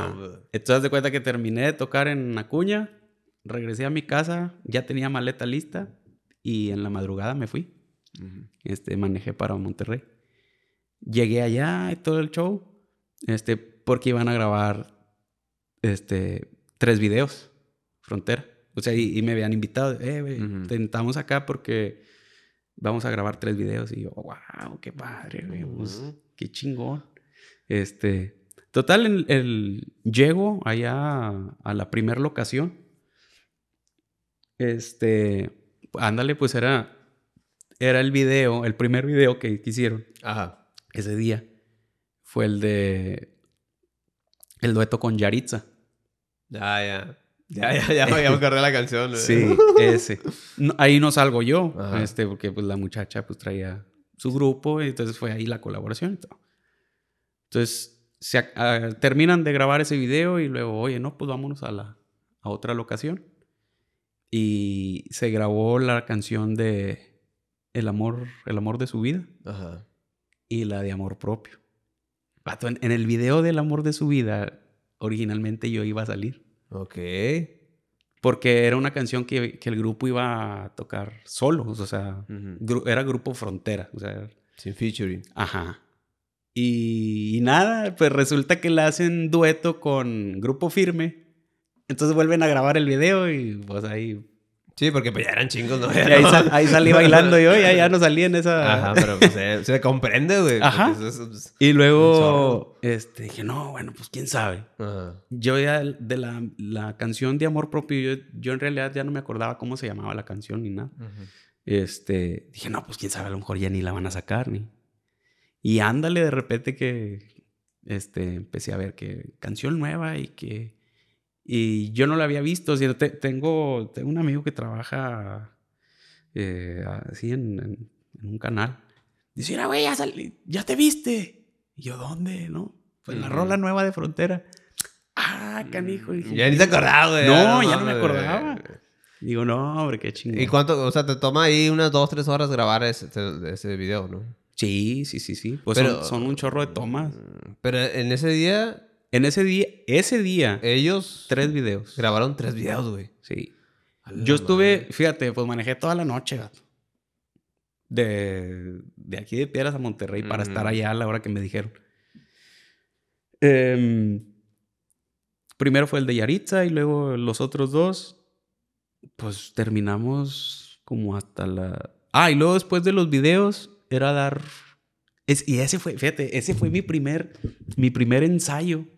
Entonces, de cuenta que terminé de tocar en Acuña, regresé a mi casa, ya tenía maleta lista y en la madrugada me fui. Este, manejé para Monterrey. Llegué allá y todo el show, este, porque iban a grabar este, tres videos, Frontera. O sea, y, me habían invitado, eh, tentamos acá porque vamos a grabar tres videos. Y yo, wow, qué padre, pues, qué chingón. Este, total, el, el, llego allá a la primera locación este, ándale, pues era, era el video, el primer video que, hicieron. Ajá. Ese día fue el de, el dueto con Yaritza. Ya, ya. Ya, ya, ya, ya me acordé la canción. Sí, ese. ahí no salgo yo, este, porque pues la muchacha pues traía su grupo y entonces fue ahí la colaboración Entonces, se, terminan de grabar ese video y luego, oye, no, pues vámonos a la a otra locación y se grabó la canción de El amor, el amor de su vida Ajá. y la de amor propio. en, el video del amor de su vida, originalmente yo iba a salir. Ok. Porque era una canción que, el grupo iba a tocar solos, o sea, era grupo frontera, o sea. Sin featuring. Ajá. Y, y, nada, pues resulta que la hacen dueto con Grupo Firme entonces vuelven a grabar el video y pues ahí... Sí, porque pues ya eran chingos, ¿no? ahí, salí bailando yo, ya, ya no salí en esa... Ajá, pero pues se, comprende, güey. Ajá. Y luego, este, dije, no, bueno, pues quién sabe. Ajá. Yo ya de la, la, canción de Amor Propio, yo, yo, en realidad ya no me acordaba cómo se llamaba la canción ni nada. Este, dije, no, pues quién sabe, a lo mejor ya ni la van a sacar, ni... Y ándale de repente que, este, empecé a ver que canción nueva y que y yo no la había visto. tengo, tengo un amigo que trabaja eh, así en, un canal. Dice, mira, güey, ya, ya, te viste. Y yo, ¿dónde? ¿No? Pues la rola nueva de Frontera. Ah, canijo. Mm, ya ni te acordaba, güey. No, ya no, me acordaba. Digo, no, hombre, qué chingón. ¿Y cuánto? O sea, te toma ahí unas dos, tres horas grabar ese, ese video, ¿no? Sí, sí, sí, sí. Pues son, son, un chorro de tomas. Pero en ese día en ese día, ese día. Ellos. Tres videos. Grabaron tres videos, güey. Sí. Yo estuve, fíjate, pues manejé toda la noche, gato. De, de aquí de Piedras a Monterrey para estar allá a la hora que me dijeron. Em, primero fue el de Yaritza y luego los otros dos. Pues terminamos como hasta la. Ah, y luego después de los videos era dar. y ese fue, fíjate, ese fue mi primer, mi primer ensayo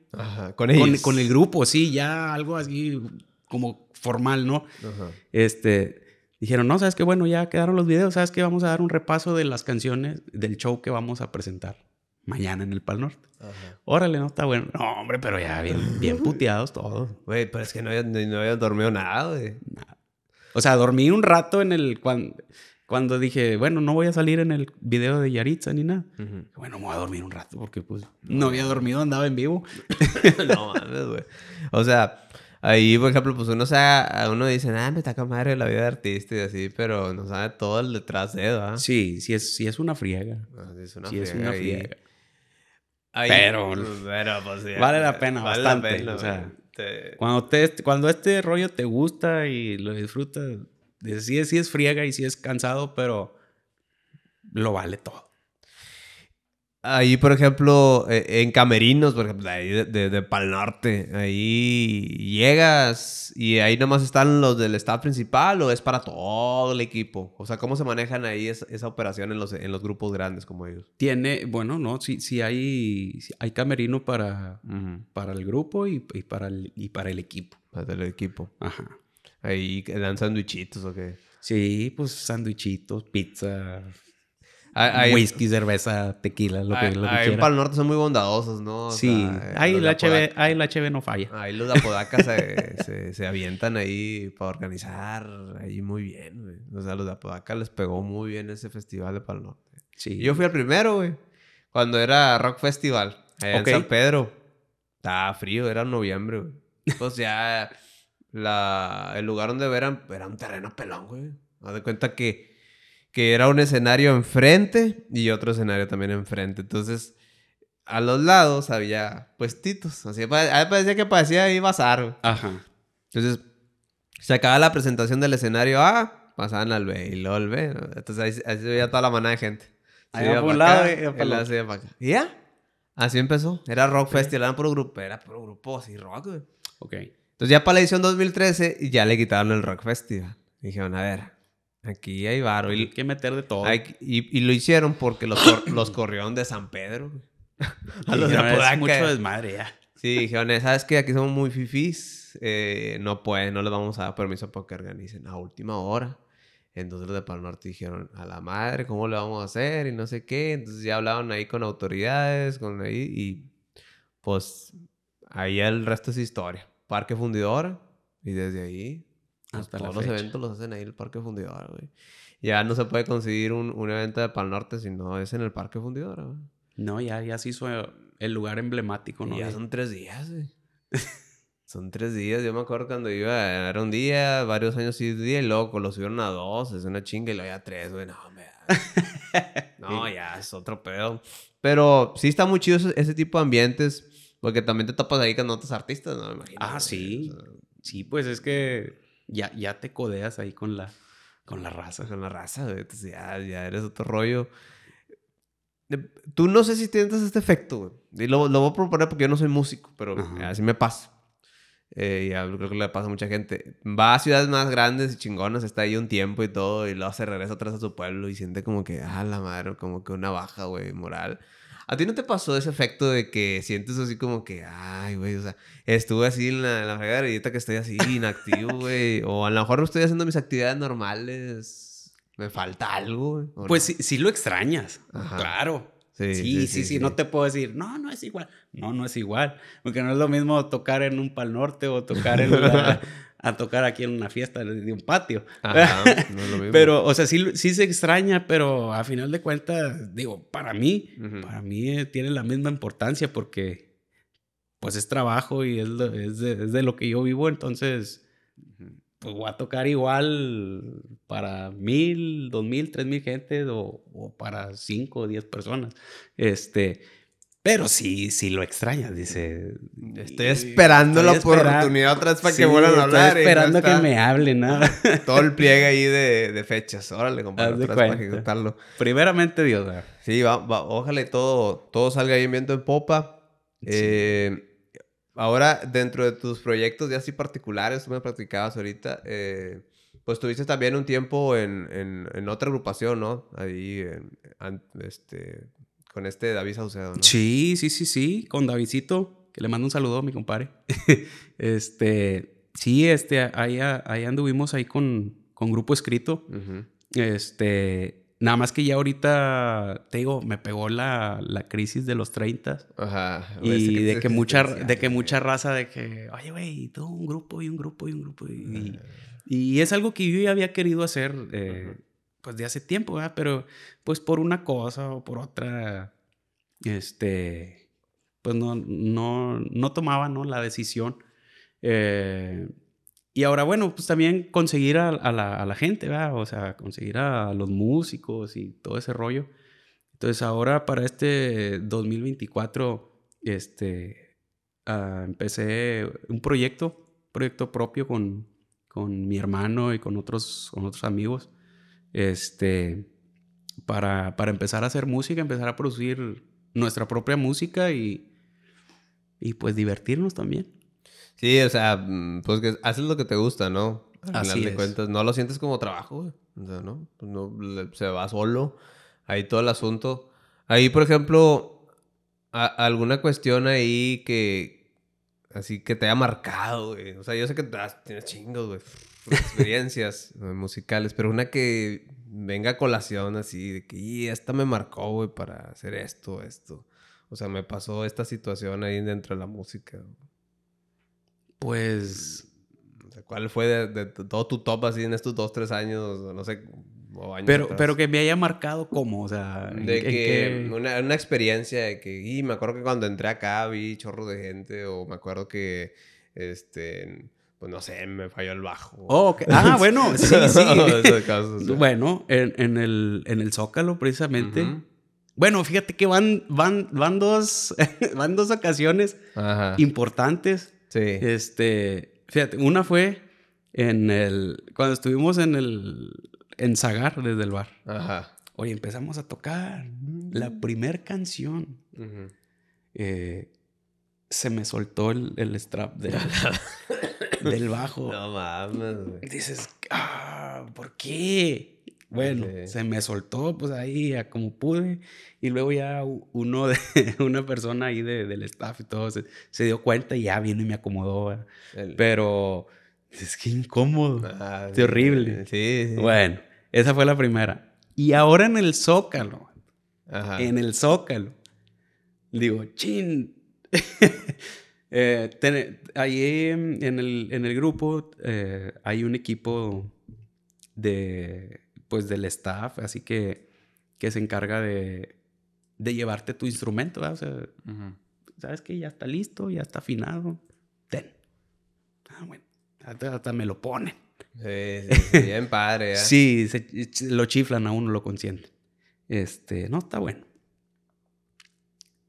con ellos. Con, el grupo, sí, ya algo así como formal, ¿no? Este, dijeron, no, sabes qué, bueno, ya quedaron los videos, sabes que vamos a dar un repaso de las canciones del show que vamos a presentar mañana en el Pal Norte. Órale, no está bueno. No, hombre, pero ya bien, bien puteados todos. Güey, pero es que no habían, no dormido nada, güey. O sea, dormí un rato en el... Cuando, cuando dije, bueno, no voy a salir en el video de Yaritza ni nada. Bueno, me voy a dormir un rato porque pues no había dormido, andaba en vivo. no mames, güey. O sea, ahí, por ejemplo, pues uno, sea, uno dice, ah, me está madre la vida de artista y así, pero no sabe todo el detrás de eso, ¿ah? Sí, sí es, sí es una friega. Sí es una friega. Es una friega. pero, pero pues, vale la pena vale bastante. La pena, o sea, cuando, te, cuando este rollo te gusta y lo disfrutas Sí es, sí es friega y sí es cansado, pero lo vale todo. Ahí, por ejemplo, e, en Camerinos, por ejemplo, ahí de, de, Pal Norte, ahí llegas y ahí nomás están los del staff principal o es para todo el equipo. O sea, ¿cómo se manejan ahí esa, operación en los, en los grupos grandes como ellos? Tiene, bueno, no, sí, sí hay, hay camerino para, para el grupo y, para el, y para el equipo. Para el equipo. Ajá. Ahí dan sandwichitos o qué. Sí, pues sandwichitos, pizza, hay, Whisky, cerveza, tequila, lo que, lo que Para el norte son muy bondadosos, ¿no? sí, ahí, la HB, ahí la HB no falla. Ahí los de Apodaca se, se, avientan ahí para organizar ahí muy bien, güey. O sea, los de Apodaca les pegó muy bien ese festival de Pal Norte. Sí. Yo fui al primero, güey. Cuando era Rock Festival, allá en San Pedro. Estaba frío, era noviembre, güey. Pues ya la, el lugar donde eran era un terreno pelón, güey. Haz de cuenta que que era un escenario enfrente y otro escenario también enfrente. Entonces, a los lados había puestitos. Así parecía que parecía ahí bazar. Ajá. Entonces, se acaba la presentación del escenario A, pasaban al B y luego al B. Entonces, ahí, se veía toda la manada de gente. Ahí por un lado y por acá. Y ya. Así empezó. Era Rock Festival, era puro grupo. Era puro grupo así, rock, güey. Ok. Entonces, ya para la edición 2013, ya le quitaron el Rock Festival. Dijeron, a ver, Aquí hay varo. Hay que meter de todo. y, lo hicieron porque los, los corrieron de San Pedro. a los de Es mucho desmadre ya. Sí, dijeron, ¿sabes qué? Aquí somos muy fifís. Eh, no pueden, no les vamos a dar permiso para que organicen a última hora. Entonces los de Pal Norte dijeron, a la madre, ¿cómo le vamos a hacer? Y no sé qué. Entonces ya hablaban ahí con autoridades, con ahí, y pues ahí el resto es historia. Parque Fundidora, y desde ahí hasta todos los eventos los hacen ahí en el Parque Fundidora, güey. Ya no se puede conseguir un, un, evento de Pal Norte si no es en el Parque Fundidora, güey. No, ya, ya se hizo el lugar emblemático, ¿no? ya son tres días, güey. son tres días. Yo me acuerdo cuando iba, era un día, varios años sí, día, y luego lo subieron a dos, es una chinga, y luego ya tres, güey. No, me No, ya es otro pedo. Pero sí está muy chido ese, tipo de ambientes, porque también te topas ahí con otros artistas, ¿no? Me imagino. Ah, sí. sí, pues es que ya, ya te codeas ahí con la, con la raza. Con la raza, güey. Entonces ya, ya eres otro rollo. Tú no sé si tienes este efecto, güey. Y lo, lo, voy a proponer porque yo no soy músico, pero así me pasa. Eh, ya creo que le pasa a mucha gente. Va a ciudades más grandes y chingonas, está ahí un tiempo y todo, y luego se regresa atrás a su pueblo y siente como que, ah, la madre, como que una baja, güey, moral. ¿A ti no te pasó ese efecto de que sientes así como que, ay, güey, o sea, estuve así en la, en y ahorita que estoy así inactivo, güey? O a lo mejor no estoy haciendo mis actividades normales, me falta algo, güey. Pues sí, sí lo extrañas, claro. Sí sí sí, sí no te puedo decir, no, no es igual. No, no es igual. Porque no es lo mismo tocar en un Pal Norte o tocar en la, a tocar aquí en una fiesta de un patio. Ajá, no es lo mismo. Pero, o sea, sí, sí se extraña, pero a final de cuentas, digo, para mí, para mí eh, tiene la misma importancia porque, pues es trabajo y es, es, de, es de lo que yo vivo, entonces, pues voy a tocar igual para mil, dos mil, tres mil gente o, o para cinco o diez personas. Este, pero sí, sí lo extrañas, dice. Estoy esperando la oportunidad otra vez para que vuelvan a hablar. Estoy esperando que me hablen, ¿no? Todo el pliegue ahí de, de fechas. Órale, compadre, para ejecutarlo. Primeramente Dios, Sí, va, ojalá y todo, todo salga bien viento en popa. Eh, ahora, dentro de tus proyectos ya así particulares, tú me practicabas ahorita, eh, pues tuviste también un tiempo en, en, en otra agrupación, ¿no? Ahí, en, este con este David Saucedo, ¿no? Sí, sí, sí, sí. Con Davidcito, que le mando un saludo a mi compadre. este, sí, este, ahí, ahí anduvimos ahí con, con grupo escrito. Este, nada más que ya ahorita, te digo, me pegó la, la crisis de los 30. Ajá. Y de que, mucha, de que mucha raza de que, oye, güey, todo un grupo y un grupo y un grupo. Y, y, es algo que yo ya había querido hacer. Eh, pues de hace tiempo, ¿verdad? Pero pues por una cosa o por otra, este, pues no, no, no tomaba, ¿no? La decisión. Eh, y ahora, bueno, pues también conseguir a, la, a, la, gente, ¿verdad? O sea, conseguir a los músicos y todo ese rollo. Entonces ahora para este 2024, este, ah, empecé un proyecto, proyecto propio con, con mi hermano y con otros, con otros amigos este, para, para empezar a hacer música, empezar a producir nuestra propia música y, y pues divertirnos también. Sí, o sea, mm, pues que haces lo que te gusta, ¿no? Al Así final de es. cuentas, no lo sientes como trabajo, güey. O sea, ¿no? Pues no se va solo. Ahí todo el asunto. Ahí, por ejemplo, a- alguna cuestión ahí que. Así que te haya marcado, güey. O sea, yo sé que das- tienes chingos, güey. Experiencias musicales, pero una que venga a colación así, de que, y esta me marcó, güey, para hacer esto, esto. O sea, me pasó esta situación ahí dentro de la música. güey. Pues O sea, ¿Cuál fue de, de todo tu top así en estos dos, tres años? No sé, o años Pero, atrás? pero que me haya marcado como, o sea, ¿en- De en que una, una experiencia de que, y me acuerdo que cuando entré acá vi chorro de gente, o me acuerdo que, este, pues no sé, me falló el bajo. Oh. Ah, bueno, sí, sí. O sea. bueno, en, en el, en el Zócalo, precisamente. Bueno, fíjate que van, van, van, dos, van dos ocasiones Ajá. importantes. Sí. Este, fíjate, una fue en el, cuando estuvimos en el, en Zagar desde el bar. Ajá. Oye, empezamos a tocar la primer canción. Eh, se me soltó el, el strap del, del bajo. No mames, güey. Dices, ah, ¿por qué? Bueno, se me soltó pues ahí a como pude. Y luego ya uno de, una persona ahí de- del staff y todo se, se dio cuenta y ya vino y me acomodó. Pero es que incómodo. Ah, Qué horrible. Sí, sí. Bueno, esa fue la primera. Y ahora en el Zócalo, Ajá. en el Zócalo, digo, chin. Eh, ten- ahí en en el, en el grupo eh, hay un equipo de, pues, del staff, así que, que se encarga de, de llevarte tu instrumento, ¿verdad? O sea. ¿sabes que Ya está listo, ya está afinado. Ten. Ah, bueno, hasta, hasta me lo ponen. Sí, sí, bien padre, ¿eh? Sí, se- lo chiflan a uno, lo consienten. Este, no, está bueno.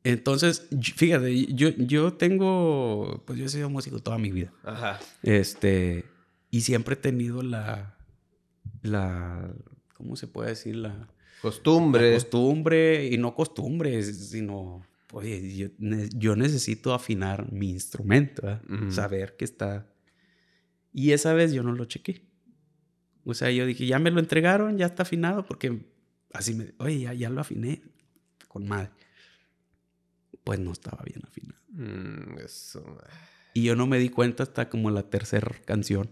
Entonces, fíjate, yo, yo tengo, pues yo he sido músico toda mi vida. Ajá. Este, y siempre he tenido la, la, ¿cómo se puede decir? La, la Costumbre. costumbre, y no costumbre, sino, oye, yo, yo necesito afinar mi instrumento, ¿verdad? Ujú. saber que está. Y esa vez yo no lo chequé. O sea, yo dije, ya me lo entregaron, ya está afinado, porque así me, oye, ya, ya lo afiné con madre. Pues no estaba bien afinado. Mm, eso. Y yo no me di cuenta hasta como la tercera canción.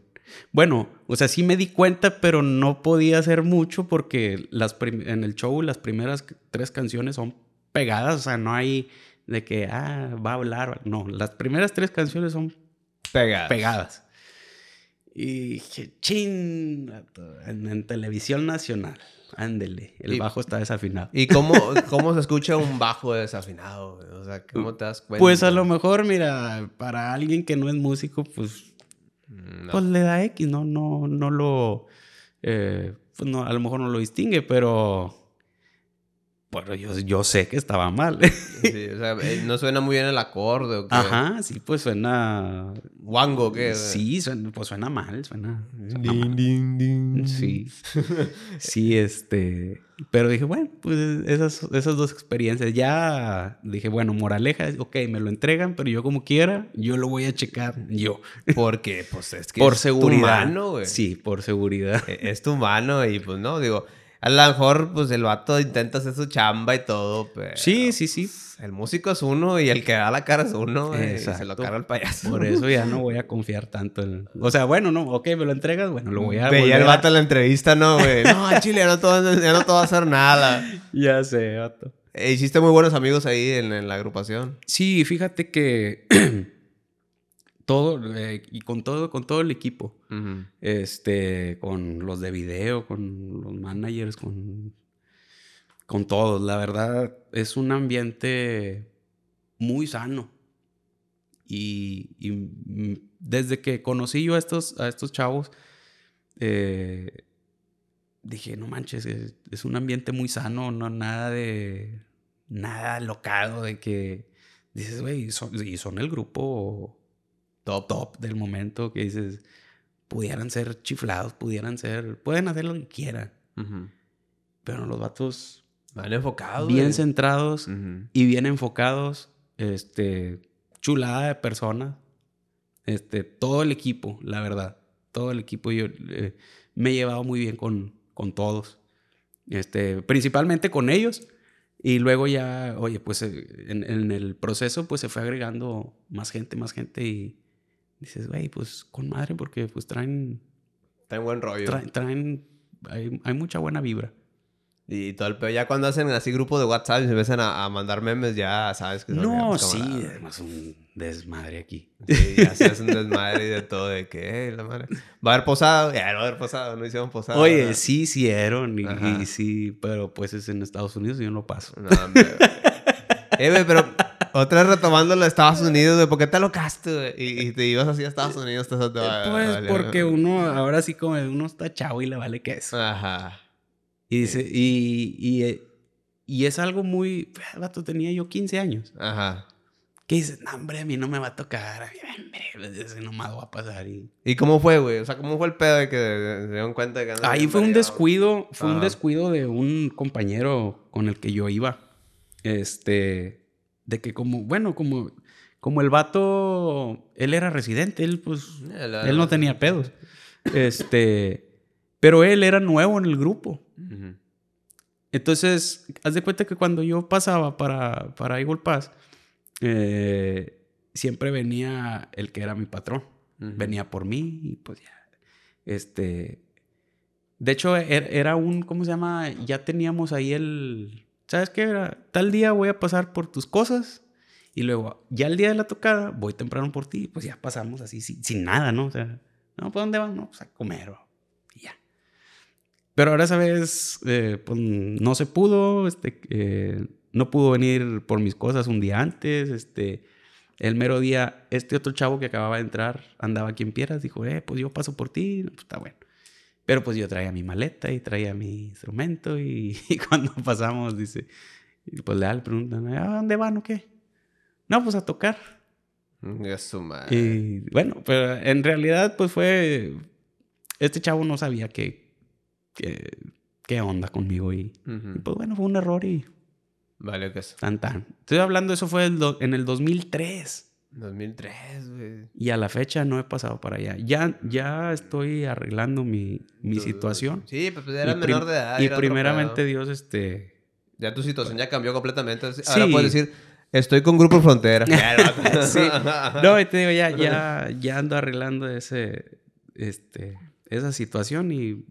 Bueno, o sea, sí me di cuenta, pero no podía hacer mucho porque las en el show las primeras tres canciones son pegadas, o sea, no hay de que, ah, va a hablar. No, las primeras tres canciones son Pega. pegadas. Y dije, chin, en, en televisión nacional, ándele, el Y- bajo está desafinado. ¿Y cómo, cómo se escucha un bajo desafinado? O sea, ¿cómo te das cuenta? Pues a lo mejor, mira, para alguien que no es músico, pues, Mm, No. pues le da X, no, no, no lo, eh, pues no, a lo mejor no lo distingue, pero, bueno, yo, yo sé que estaba mal. Sí, o sea, eh, no suena muy bien el acorde o qué. Ajá, sí, pues suena, Wango, ¿qué? sí, suena, pues suena mal, suena, suena Din, mal. din, din. Sí. Sí, este. Pero dije, bueno, pues esas, esas dos experiencias. Ya dije, bueno, moraleja, ok, me lo entregan, pero yo como quiera, yo lo voy a checar yo. Porque, pues es que por es seguridad. tu mano, güey. Sí, por seguridad. E- Es tu mano y pues no, digo, a lo mejor pues el vato intenta hacer su chamba y todo, pero... Sí, sí, sí. El músico es uno y el que da la cara es uno güey, y se lo carga el payaso. Por eso ya no voy a confiar tanto en. O sea, bueno, no, ok, me lo entregas, bueno, lo voy a. Veía el a- vato en la entrevista, ¿no, güey? No, al chile, ya no te no va a hacer nada. Ya sé, vato. Eh, hiciste muy buenos amigos ahí en, en la agrupación. Sí, fíjate que. todo, eh, y con todo, con todo el equipo. este, con los de video, con los managers, con, con todos. La verdad, es un ambiente muy sano. Y, y, desde que conocí yo a estos, a estos chavos, eh, dije, no manches, es, es un ambiente muy sano, no nada de, nada locado de que dices, güey, son, y son el grupo top, top del momento que dices, pudieran ser chiflados, pudieran ser, pueden hacer lo que quieran, pero los vatos Van enfocados. Bien centrados y bien enfocados. Este, chulada de personas. Este, todo el equipo, la verdad. Todo el equipo. Yo eh, me he llevado muy bien con, con todos. Este, principalmente con ellos. Y luego ya, oye, pues eh, en, el proceso pues se fue agregando más gente, más gente y dices, güey, pues con madre porque pues traen... Traen buen rollo. Traen, hay, hay mucha buena vibra. Y todo el peor, ya cuando hacen así grupos de WhatsApp y se empiezan a, mandar memes, ya sabes que son No, sí, además un desmadre aquí. Sí, ya se hace un desmadre y de todo, de que, la madre. Va a haber posado, ya no va a haber posado, no hicieron posado. Oye, sí hicieron, y, y, sí, pero pues es en Estados Unidos y yo no paso. No, eh, pero otra vez retomando lo de Estados Unidos, güey, ¿por qué te alocaste, güey? Y, te ibas así a Estados Unidos, te, te Pues porque uno, ahora sí como uno está chavo y le vale queso. Ajá. Y dice, y, y, eh, y, es algo muy. Vato, tenía yo 15 años. Ajá. Que dices, no, hombre, a mí no me va a tocar. A mí, hombre, ese nomás va a pasar. Y... ¿Y cómo fue, güey? O sea, ¿cómo fue el pedo de que se dieron cuenta de que Ahí fue un descuido, fue un descuido de un compañero con el que yo iba. Este. De que, como, bueno, como. Como el vato, él era residente, él pues, él no tenía pedos. Este, pero él era nuevo en el grupo. Entonces, haz de cuenta que cuando yo pasaba para, para Eagle Pass, eh, siempre venía el que era mi patrón. Venía por mí y pues ya. Este. De hecho, er, era un. ¿Cómo se llama? Ya teníamos ahí el. ¿Sabes qué? Tal día voy a pasar por tus cosas. Y luego, ya el día de la tocada, voy temprano por ti. Pues ya pasamos así, sin, nada, ¿no? O sea, no, ¿por dónde vamos? No, pues a comer. Pero ahora esa eh, pues, no se pudo, este, eh, no pudo venir por mis cosas un día antes, este, el mero día, este otro chavo que acababa de entrar andaba aquí en Pieras, dijo, eh, pues yo paso por ti, pues está bueno. Pero pues yo traía mi maleta y traía mi instrumento y, cuando pasamos, dice, pues le preguntan, ¿a dónde van o qué? No, pues a tocar. Y bueno, pero en realidad pues fue, este chavo no sabía que, qué, onda conmigo. Y, pues bueno, fue un error y. Vale, que es. Tan, tan. Estoy hablando, eso fue en el 2003. 2003, güey. Y a la fecha no he pasado para allá. Ya, ya estoy arreglando mi, mi situación. Sí, pues era menor de edad. Y primeramente Dios, este... Ya tu situación ya cambió completamente. Ahora puedes decir, estoy con Grupo Frontera. sí. No, y te digo, ya, ya, ya ando arreglando ese, este, esa situación y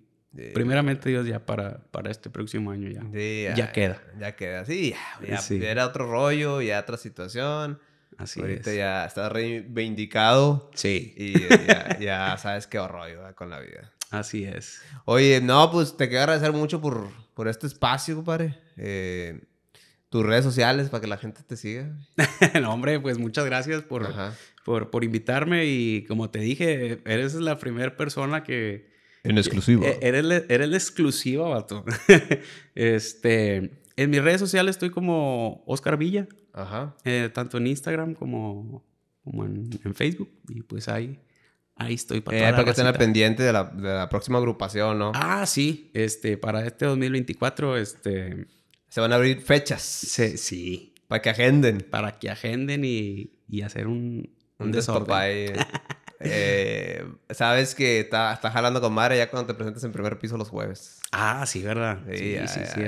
Primeramente Dios ya para, para este próximo año ya. ya, queda. Ya queda, sí ya, era otro rollo, ya otra situación. Así Ahorita ya estás reivindicado. Sí. Y ya, sabes qué rollo con la vida. Así es. Oye, no, pues te quiero agradecer mucho por, por este espacio, compadre. Eh, tus redes sociales para que la gente te siga. no, hombre, pues muchas gracias por, por, por invitarme y como te dije, eres la primera persona que, en exclusiva. E-, eres, eres la exclusiva, vato. este, en mis redes sociales estoy como Oscar Villa. Ajá. Eh, tanto en Instagram como, como en, Facebook. Y pues ahí, ahí estoy para, eh, para que estén al pendiente de la, de la, próxima agrupación, ¿no? Ah, sí. Este, para este 2024, este... Se van a abrir fechas. Sí. sí. Para que agenden. Para que agenden y, y hacer un, un, un desorden. Eh, sabes que está, está jalando con madre ya cuando te presentes en primer piso los jueves. Ah, sí, ¿verdad? Sí, sí, sí.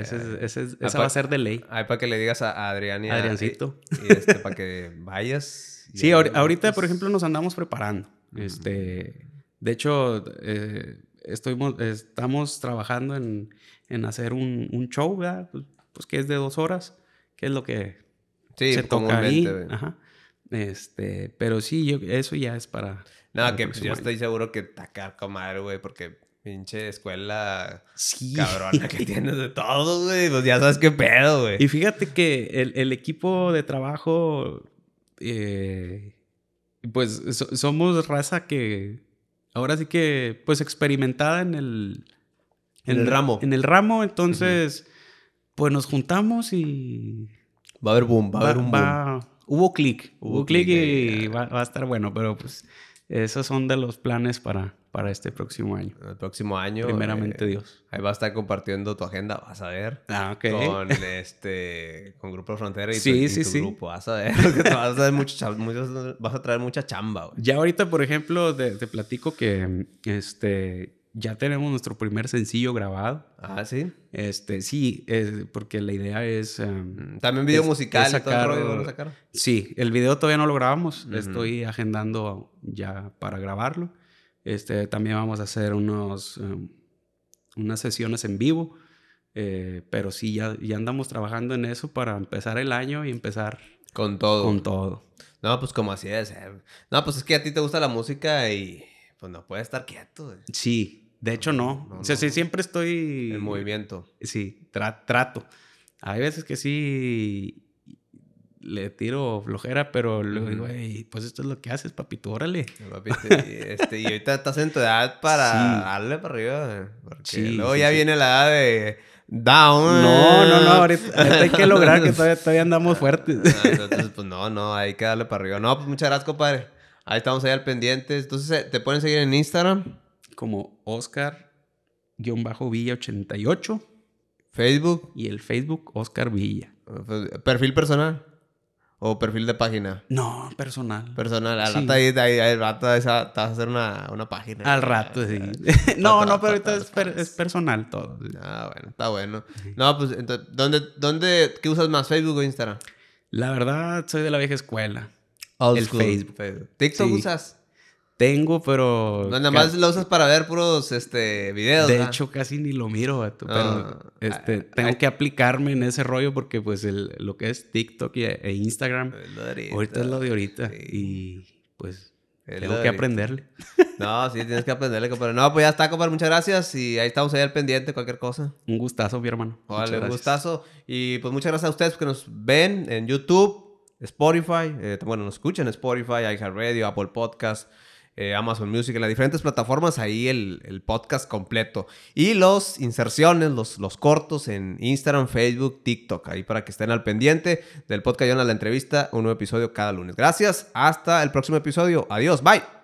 esa va a ser de ley. Ahí para que le digas a Adrián y Adriancito. Y, este, para que vayas. Sí, ahorita, por ejemplo, nos andamos preparando. Este, de hecho, eh, estamos trabajando en, en hacer un, un show, ¿verdad? Pues, pues, que es de dos horas, que es lo que se toca ahí. Ajá. Este, pero sí, yo, eso ya es para, no, que yo estoy seguro que tacar comadre, güey, porque pinche escuela cabrona que tienes de todo, güey. Pues ya sabes qué pedo, güey. Y fíjate que el, equipo de trabajo, eh, pues somos raza que ahora sí que, pues experimentada en el... En, el ramo. En el ramo, entonces, pues nos juntamos y... Va a haber boom, va, a haber un boom. hubo clic, hubo, clic y va, va, a estar bueno, pero pues esos son de los planes para, para este próximo año. El próximo año. Primeramente eh, Dios. Ahí va a estar compartiendo tu agenda, vas a ver. Ah, ok. Con este, con Grupo Frontera y tu, Sí, y tu sí. grupo, vas a ver. te vas a, traer mucho cham- muchos- vas a traer mucha chamba, güey. Ya ahorita, por ejemplo, te, te platico que este, ya tenemos nuestro primer sencillo grabado. Ah, sí. Este, sí, porque la idea es... em, Mm, También video Es- musical es y todo el sacar- rollo van a sacar. Sí, el video todavía no lo grabamos. Ujú. Estoy agendando ya para grabarlo. Este, también vamos a hacer unos, em, unas sesiones en vivo. eh, pero sí, ya, ya andamos trabajando en eso para empezar el año y empezar Con todo. con todo. No, pues como así es. eh. No, pues es que a ti te gusta la música y pues no puedes estar quieto. Sí, de hecho no. No, o sea, no. sí, siempre estoy... En movimiento. Sí, tra- trato. Hay veces que sí le tiro flojera, pero luego digo, Ujú. "Ey, pues esto es lo que haces, papito, órale. Papi, te- este, y ahorita estás en tu edad para Sí. darle para arriba. Porque Sí, luego sí, ya viene la edad de down. No, no, no, ahorita, ahorita hay que lograr que todavía, todavía andamos fuertes. Ah, Entonces, pues no, no, hay que darle para arriba. No, pues muchas gracias, compadre. Ahí estamos ahí al pendiente. Entonces, ¿te pueden seguir en Instagram, Como Oscar-Villa88 Facebook, y el Facebook Oscar Villa. perfil personal o perfil de página? No, personal. Personal. Al Sí. rato ahí, ahí, al rato esa- te vas a hacer una, una página. Al rato, sí. Ah, no, no, pero ahorita es, per- es personal todo. Ah, bueno, está bueno. No, pues, entonces, ¿dónde, dónde, qué usas más, Facebook o Instagram? La verdad, soy de la vieja escuela. Old El school. Facebook. TikTok Sí. usas. Tengo, pero... No, nada más lo usas para ver puros este, videos. De ¿verdad? hecho, casi ni lo miro, Ah, pero este, ah, tengo que aplicarme en ese rollo porque pues el- lo que es TikTok y- e Instagram, ahorita. ahorita es lo de ahorita Sí. y pues tengo que aprenderle. No, sí, tienes que aprenderle, compadre. No, pues ya está, compadre. Muchas gracias. Y ahí estamos ahí al pendiente, cualquier cosa. Un gustazo, mi hermano. Vale, un gustazo. Y pues muchas gracias a ustedes que nos ven en YouTube, Spotify. eh, bueno, nos escuchan en Spotify, iHeartRadio, Apple Podcast, eh, Amazon Music, en las diferentes plataformas. Ahí el, podcast completo. Y los inserciones, los, los cortos en Instagram, Facebook, TikTok. Ahí para que estén al pendiente del podcast Yo la entrevista. Un nuevo episodio cada lunes. Gracias. Hasta el próximo episodio. Adiós. Bye.